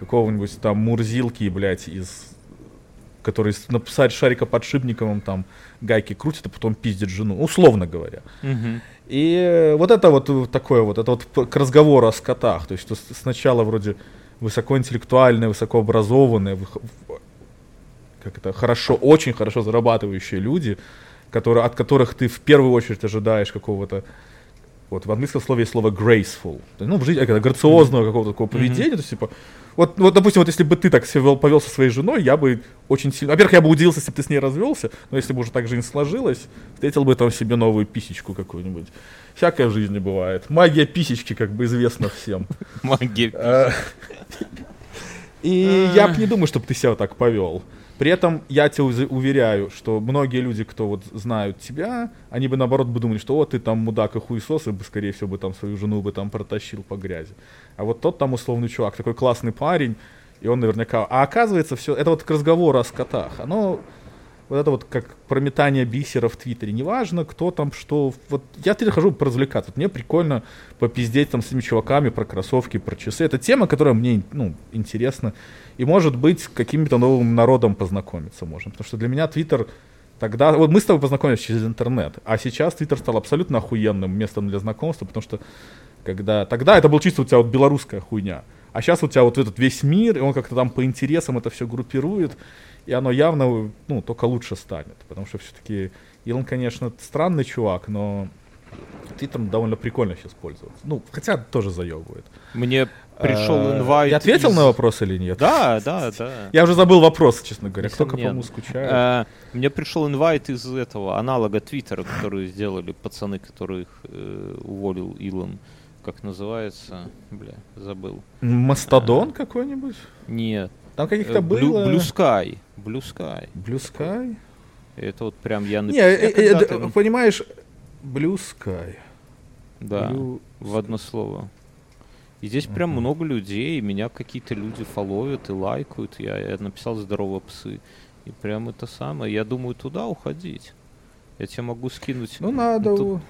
какого-нибудь там Мурзилки, блядь, из который с- на пса- шарика подшипниковым там гайки крутит, а потом пиздит жену, условно говоря. Мгм. И э, вот это вот такое вот, это вот к разговору о скотах. То есть что сначала вроде высокоинтеллектуальные, высокообразованные, как это, хорошо, очень хорошо зарабатывающие люди, которые, от которых ты в первую очередь ожидаешь какого-то вот в английском слове есть слово graceful, ну, в жизни, это, грациозного какого-то такого поведения, то есть, типа, вот, вот, допустим, вот если бы ты так себя вел, повел со своей женой, я бы очень сильно, во-первых, я бы удивился, если бы ты с ней развелся, но если бы уже так жизнь сложилась, встретил бы там себе новую писечку какую-нибудь. Всякое в жизни бывает. Магия писечки, как бы известна всем. Магия. Э, И я бы не думаю, чтобы ты себя так повел. При этом я тебя уверяю, что многие люди, кто вот знают тебя, они бы наоборот бы думали, что вот ты там мудак и хуесос, и бы, скорее всего, бы там свою жену бы там протащил по грязи. А вот тот там условный чувак, такой классный парень, и он наверняка... А оказывается, все это вот к разговору о скотах. Оно вот это вот как прометание бисера в Твиттере. Неважно, кто там что. Вот я теперь хожу поразвлекаться. Вот мне прикольно попиздеть там с этими чуваками про кроссовки, про часы. Это тема, которая мне ну, интересна. И может быть, каким-то новым народом познакомиться можно. Потому что для меня Твиттер тогда... Вот мы с тобой познакомились через интернет. А сейчас Твиттер стал абсолютно охуенным местом для знакомства, потому что когда... Тогда это был чисто у тебя вот белорусская хуйня. А сейчас у тебя вот этот весь мир, и он как-то там по интересам это все группирует, и оно явно, ну, только лучше станет. Потому что все-таки Илон, конечно, странный чувак, но Твиттером довольно прикольно сейчас пользоваться. Ну, хотя тоже заебывает. Мне пришел Э, инвайт. Я ответил из- на вопрос или нет? Да, да, да. Я уже забыл вопрос, честно говоря. Кто кому скучает. Э, Мне пришел инвайт из этого аналога Твиттера, который сделали пацаны, которых э, уволил Илон. Как называется? Бля, забыл. Мастодон какой-нибудь? Нет. Там э, каких-то Blue, было... Blue Sky. Blue Sky. Blue Sky? Это вот прям я Не, написал. э, Я э, д- понимаешь, Blue Sky. Да, Blue в одно слово. И здесь прям Мгм. много людей, и меня какие-то люди фоловят и лайкают. Я, я написал «Здорово, псы». И прям это самое. Я думаю, туда уходить. Я тебе могу скинуть. Ну надо. тут,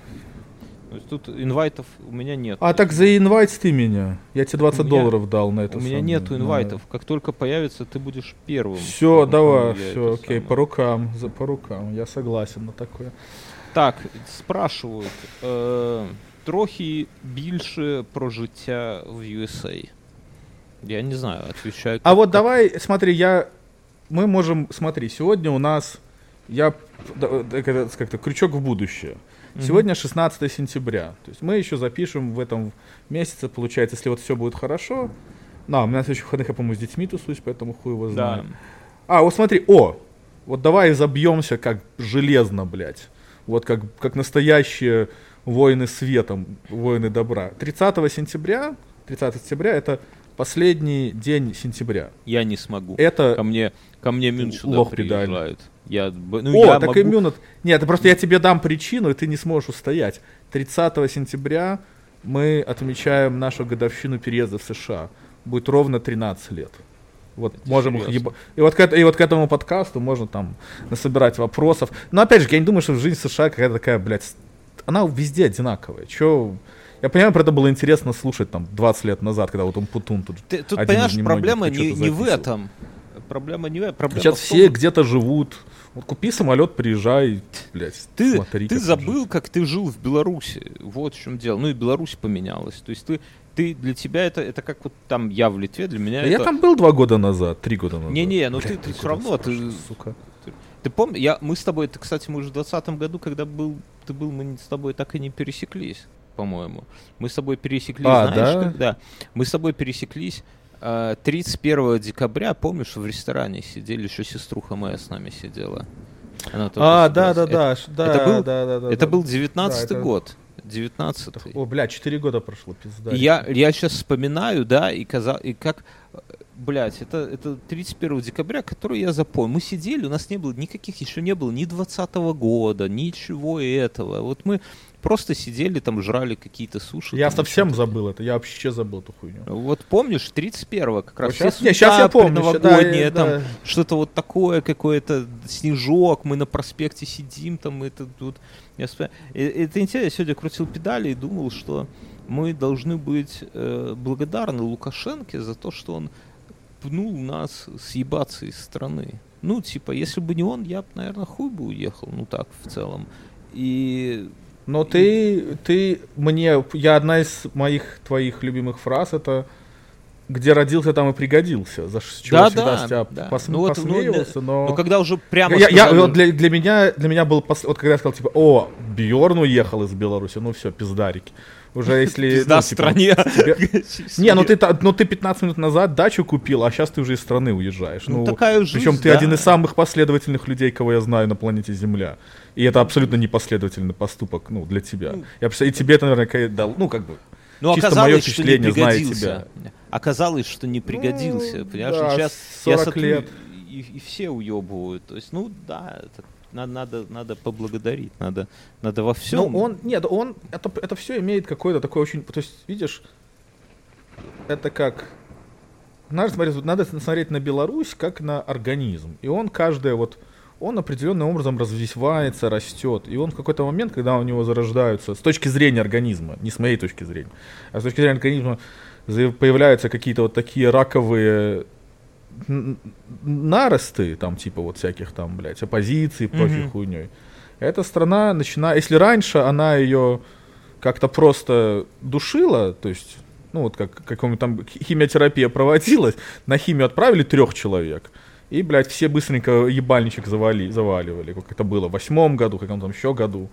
то есть тут инвайтов у меня нет. А так за инвайт ты меня. Я тебе 20 У меня- долларов дал на это. у меня самое, нету на- инвайтов. Как только появится, ты будешь первым. Все, давай, все, окей, самое. по рукам, за по рукам, я согласен на такое. Так, спрашивают. Е, трохи більше про життя в USA. Я не знаю, отвечаю. А как- вот давай, смотри, я, мы можем, смотри, сегодня у нас, я, да, как-то крючок в будущее. Сегодня 16 сентября, то есть мы еще запишем в этом месяце, получается, если вот все будет хорошо. На, у меня на следующих выходных я, по-моему, с детьми тусуюсь, поэтому хуй его Да. знает. А, вот смотри, о, вот давай забьемся как железно, блядь. Вот как, как настоящие воины света, воины добра. 30 сентября, 30 сентября это последний день сентября. Я не смогу. Это... Ко мне, ко мне Мюн сюда лох педаль. приезжают. Я, ну, О, я так могу- иммунот. Нет, это просто я тебе дам причину, и ты не сможешь устоять. 30 сентября мы отмечаем нашу годовщину переезда в США. Будет ровно 13 лет. Вот Это можем их еба- и, вот к, и вот к этому подкасту можно там насобирать вопросов. Но опять же, я не думаю, что жизнь США какая-то такая, блядь, она везде одинаковая. Чё... Я понимаю, про это было интересно слушать там 20 лет назад, когда вот он Путун тут Ты- тут, один понимаешь, проблема не, не в этом. Проблема не в этом. Проблема Сейчас в том, все где-то живут. Вот купи самолет, приезжай, блядь, Ты, смотри. ты как забыл, жить. как ты жил в Беларуси. Вот в чем дело. Ну и Беларусь поменялась. То есть ты, ты для тебя это, это как вот там я в Литве, для меня Да это... Я там был два года назад, три года назад. Не-не, ну Блядь, ты- ты года равно, ты- сука. Ты помнишь, я, мы с тобой, ты, кстати, мы уже в 2020 году, когда был, ты был, мы с тобой так и не пересеклись, по-моему. Мы с тобой пересеклись, А, знаешь, да? когда? Мы с тобой пересеклись э, 31 декабря, помнишь, в ресторане сидели, еще сеструха моя с нами сидела. Она А, да, да, Это- да, да, это был- да, да, да. Это да. был 19 Да, это- год. 19 О, бля, четыре года прошло, пизда. Я, я сейчас вспоминаю, да, и, каза, и как, блядь, это, это 31 декабря, который я запомнил. Мы сидели, у нас не было никаких, еще не было ни 20 года, ничего этого. Вот мы просто сидели там, жрали какие-то суши. Я там, совсем что-то. забыл это, я вообще забыл эту хуйню. Вот помнишь, 31 как раз Вот все щас- не, щас я помню, ща- да, там да. что-то вот такое, какое-то снежок, мы на проспекте сидим, там это тут. Я вспоминаю. И- Это интересно, я сегодня крутил педали и думал, что мы должны быть э, благодарны Лукашенко за то, что он пнул нас съебаться из страны. Ну, типа, если бы не он, я бы, наверное, хуй бы уехал, ну так, в целом. И Но ты, ты мне, я одна из моих твоих любимых фраз это где родился, там и пригодился. За чего Да, я всегда да, с тебя да. пос- Ну вот, ну, посмеивался, но... ну, когда уже прямо я, я- сказали- вот для, для меня для меня был пос- вот когда я сказал типа о Бьорн уехал из Беларуси ну все пиздарики уже если Пизда ну, типа, стране. тебе- не ну ты та- ну ты 15 минут назад дачу купил а сейчас ты уже из страны уезжаешь Ну, ну, такая жизнь, причем ты да. один из самых последовательных людей кого я знаю на планете Земля и это абсолютно непоследовательный поступок ну для тебя Ну. я и тебе это наверное дал ну как бы Ну, Чисто оказалось, не впечатление, зная пригодился. Оказалось, что не пригодился. Ну, понимаешь, да, сейчас 40 лет. И, и все уебывают. То есть, ну да, это надо, надо, надо поблагодарить, надо, надо во всем. Ну, он, нет, он, это, это все имеет какой-то такой очень, то есть, видишь, это как, надо смотреть, надо смотреть на Беларусь как на организм, и он каждое вот, он определенным образом развивается, растет, и он в какой-то момент, когда у него зарождаются, с точки зрения организма, не с моей точки зрения, а с точки зрения организма, появляются какие-то вот такие раковые наросты, там, типа вот всяких там, блядь, оппозиций, прочей Мгм. хуйней. Эта страна начинает, если раньше она ее как-то просто душила, то есть, ну вот как какому там хи- химиотерапия проводилась, на химию отправили трех человек, и, блядь, все быстренько ебальничек завали, заваливали, как это было в восьмом году, как там еще году.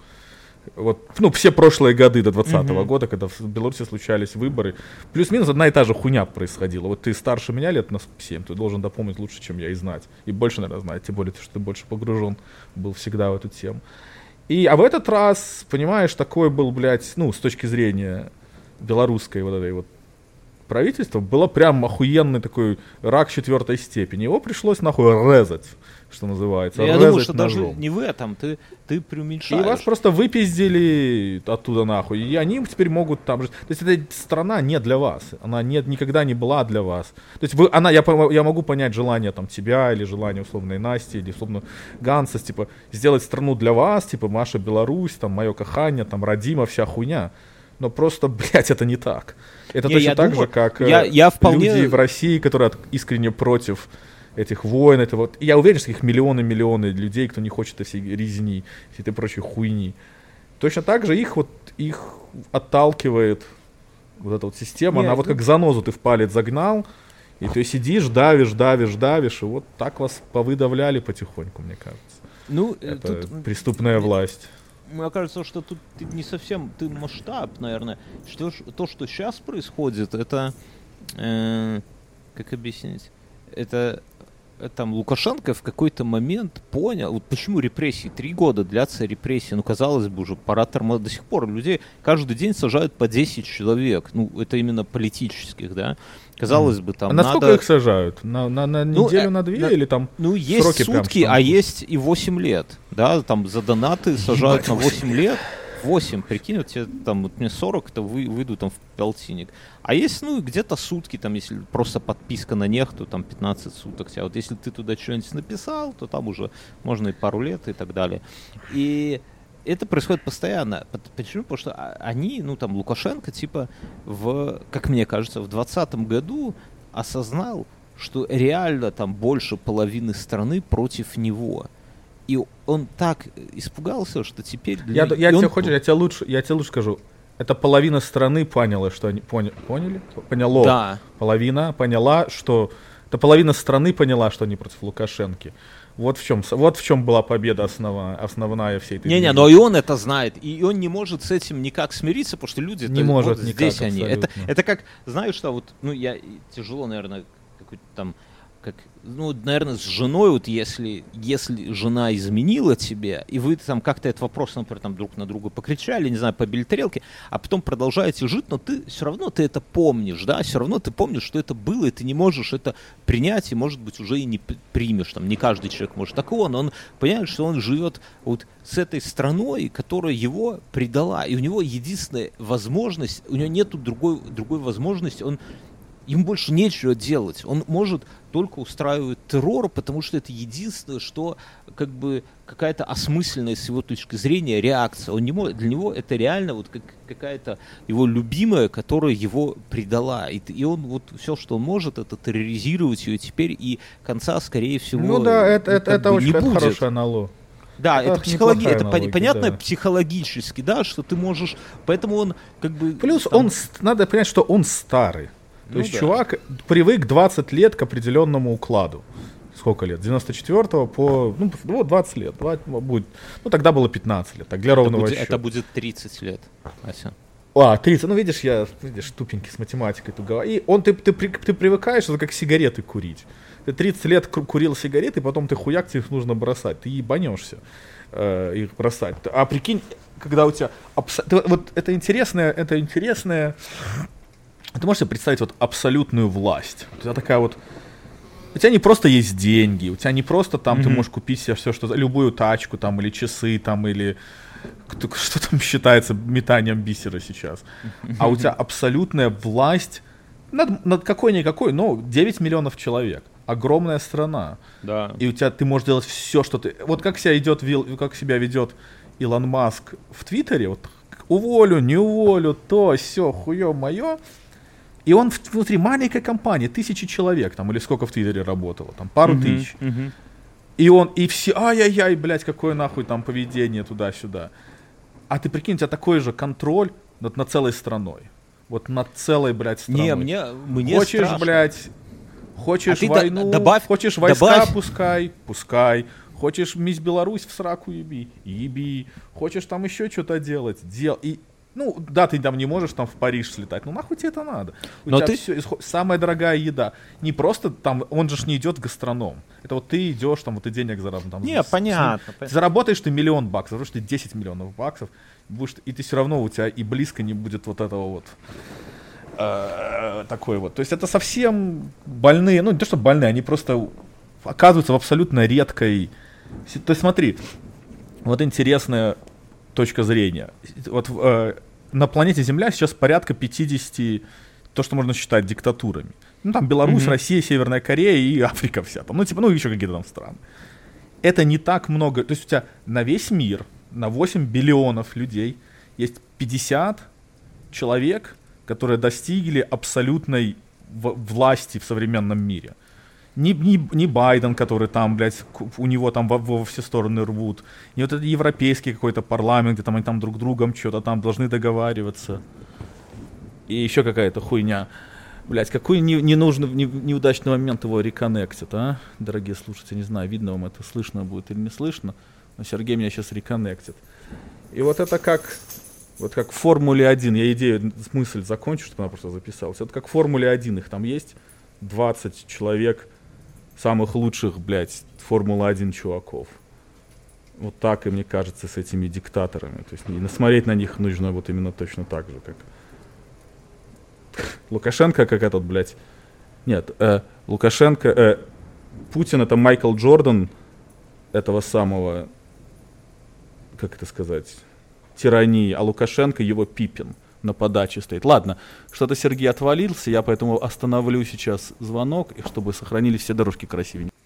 Вот, ну, все прошлые годы до 2020 mm-hmm. года, когда в Беларуси случались выборы, плюс-минус одна и та же хуйня происходила. Вот ты старше меня лет на 7, ты должен допомнить лучше, чем я, и знать. И больше, наверное, знать, тем более, что ты больше погружен был всегда в эту тему. И, а в этот раз, понимаешь, такой был, блядь, ну, с точки зрения белорусской вот этой вот правительства, было прям охуенный такой рак четвертой степени. Его пришлось нахуй резать что называется. Я думаю, что ножом. даже не в этом, ты, ты преуменьшаешь. И вас просто выпиздили оттуда нахуй, и они теперь могут там же... То есть эта страна не для вас, она нет, никогда не была для вас. То есть вы, она, я, я могу понять желание там тебя, или желание условной Насти, или условно Ганса, типа, сделать страну для вас, типа, Маша Беларусь, там, мое кахание, там, Родима, вся хуйня. Но просто, блядь, это не так. Это не, точно так думаю, же, как я, я вполне... люди в России, которые искренне против этих войн, это вот, я уверен, что их миллионы-миллионы людей, кто не хочет этой всей резни, всей этой прочей хуйни. Точно так же их вот, их отталкивает вот эта вот система, Нет, она вот как занозу ты в палец загнал, и ты сидишь, давишь, давишь, давишь, и вот так вас повыдавляли потихоньку, мне кажется. Ну, э, это тут... преступная власть. Мне кажется, что тут не совсем ты масштаб, наверное. Что, то, что сейчас происходит, это э, как объяснить? Это там Лукашенко в какой-то момент понял, вот почему репрессии, три года длятся репрессии, ну, казалось бы, уже пора тормозить, до сих пор людей каждый день сажают по 10 человек, ну, это именно политических, да, казалось бы, там а на сколько их сажают? На, на, на ну, неделю, ну, на две на, или там Ну, есть сутки, а есть и 8 лет, да, там за донаты сажают на 8 лет, 8, прикинь, вот тебе там, вот мне 40, то вы, выйду там в полтинник. А есть, ну, где-то сутки, там, если просто подписка на них, то там 15 суток. А вот если ты туда что-нибудь написал, то там уже можно и пару лет и так далее. И это происходит постоянно. Почему? Потому что они, ну, там, Лукашенко, типа, в, как мне кажется, в 2020 году осознал, что реально там больше половины страны против него. И он так испугался, что теперь... Для... Я, я, тебе он... хочешь, я тебе лучше, я тебе лучше скажу. Это половина страны поняла, что они поня... поняли, поняло. Да. Половина поняла, что это половина страны поняла, что они против Лукашенки. Вот в чем, вот в чем была победа основа, основная всей этой. Не-не, но и он это знает, и он не может с этим никак смириться, потому что люди не может вот никак, здесь они. Это, это как, знаешь, что вот, ну я тяжело, наверное, какой-то там как, ну, наверное, с женой, вот если, если жена изменила тебе, и вы там как-то этот вопрос, например, там друг на друга покричали, не знаю, побили тарелки, а потом продолжаете жить, но ты все равно ты это помнишь, да, все равно ты помнишь, что это было, и ты не можешь это принять, и, может быть, уже и не примешь, там, не каждый человек может такого, но он понимает, что он живет вот с этой страной, которая его предала, и у него единственная возможность, у него нету другой, другой возможности, он Ему больше нечего делать. Он может только устраивать террор, потому что это единственное, что как бы какая-то осмысленная с его точки зрения реакция. Он не может, для него это реально вот как, какая-то его любимая, которая его предала. И, и он вот все, что он может, это терроризировать ее теперь, и конца, скорее всего, Ну да, это, это, это очень не будет. хорошая аналог. Да, это, это, психологи... это аналогия, понятно да. психологически, да, что ты можешь, поэтому он как бы... Плюс там... он, надо понять, что он старый. То ну, есть да. чувак привык 20 лет к определенному укладу. Сколько лет? 94 по... Ну, 20 лет. 20, будет, ну, тогда было 15 лет. Так, для ровного это будет, это будет 30 лет, Ася. А, 30. Ну, видишь, я, видишь, тупенький с математикой тут говорю. И он, ты, ты, ты, ты привыкаешь, это как сигареты курить. Ты 30 лет курил сигареты, потом ты хуяк, тебе их нужно бросать. Ты ебанешься э, их бросать. А прикинь, когда у тебя... Абс... Ты, вот это интересное, это интересное ты можешь себе представить вот абсолютную власть. У тебя такая вот... У тебя не просто есть деньги, у тебя не просто там mm-hmm. ты можешь купить себе все, что... Любую тачку там, или часы там, или... Что там считается метанием бисера сейчас? А у тебя абсолютная власть над, над какой-никакой, но 9 миллионов человек. Огромная страна. Да. И у тебя ты можешь делать все, что ты... Вот как себя идет, как себя ведет Илон Маск в Твиттере, вот уволю, не уволю, то, все, хуё мое. И он внутри маленькой компании, тысячи человек, там, или сколько в Твиттере работало, там, пару uh-huh, тысяч. Uh-huh. И он, и все, ай-яй-яй, блядь, какое нахуй там поведение туда-сюда. А ты прикинь, у тебя такой же контроль над, над целой страной. Вот над целой, блядь, страной. Не, мне, мне Хочешь, страшно. блядь, хочешь а войну, добавь, хочешь войска, добавь. пускай, пускай. Хочешь мисс Беларусь в сраку еби, еби. Хочешь там еще что-то делать, дел. И ну, да, ты там не можешь там в Париж слетать, ну нахуй тебе это надо? У Но тебя ты- всё исход- самая дорогая еда. Не просто там, он же не идет гастроном. Это вот ты идешь, там, вот ты денег заработаешь. Там, Не, с- понятно. ты заработаешь ты миллион баксов, что ты 10 миллионов баксов, будешь, и ты все равно у тебя и близко не будет вот этого вот э, такой вот. То есть это совсем больные, ну не то что больные, они просто оказываются в абсолютно редкой... То есть смотри, вот интересная точка зрения. Вот э, на планете Земля сейчас порядка 50, то, что можно считать диктатурами. Ну там Беларусь, Мгм. Россия, Северная Корея и Африка вся. Там, ну типа, ну еще какие-то там страны. Это не так много. То есть у тебя на весь мир, на 8 биллионов людей есть 50 человек, которые достигли абсолютной власти в современном мире. Не, не, не Байден, который там, блядь, у него там во, во все стороны рвут. Не вот этот европейский какой-то парламент, где там они там друг другом что-то там должны договариваться. И еще какая-то хуйня. Блять, какой не, ненужный, не- неудачный момент его реконнектит, а? Дорогие слушатели, не знаю, видно вам это, слышно будет или не слышно, но Сергей меня сейчас реконнектит. И вот это как, вот как в Формуле 1, я идею, мысль закончу, чтобы она просто записалась. Это как в Формуле 1, их там есть 20 человек, самых лучших, блядь, Формула-1 чуваков. Вот так, и мне кажется, с этими диктаторами. То есть не- смотреть на них нужно вот именно точно так же, как Лукашенко, как этот, блядь. Нет, э, Лукашенко, э, Путин это Майкл Джордан этого самого, как это сказать, тирании, а Лукашенко его Пипин на подаче стоит. Ладно, что-то Сергей отвалился, я поэтому остановлю сейчас звонок, чтобы сохранились все дорожки красивенькие.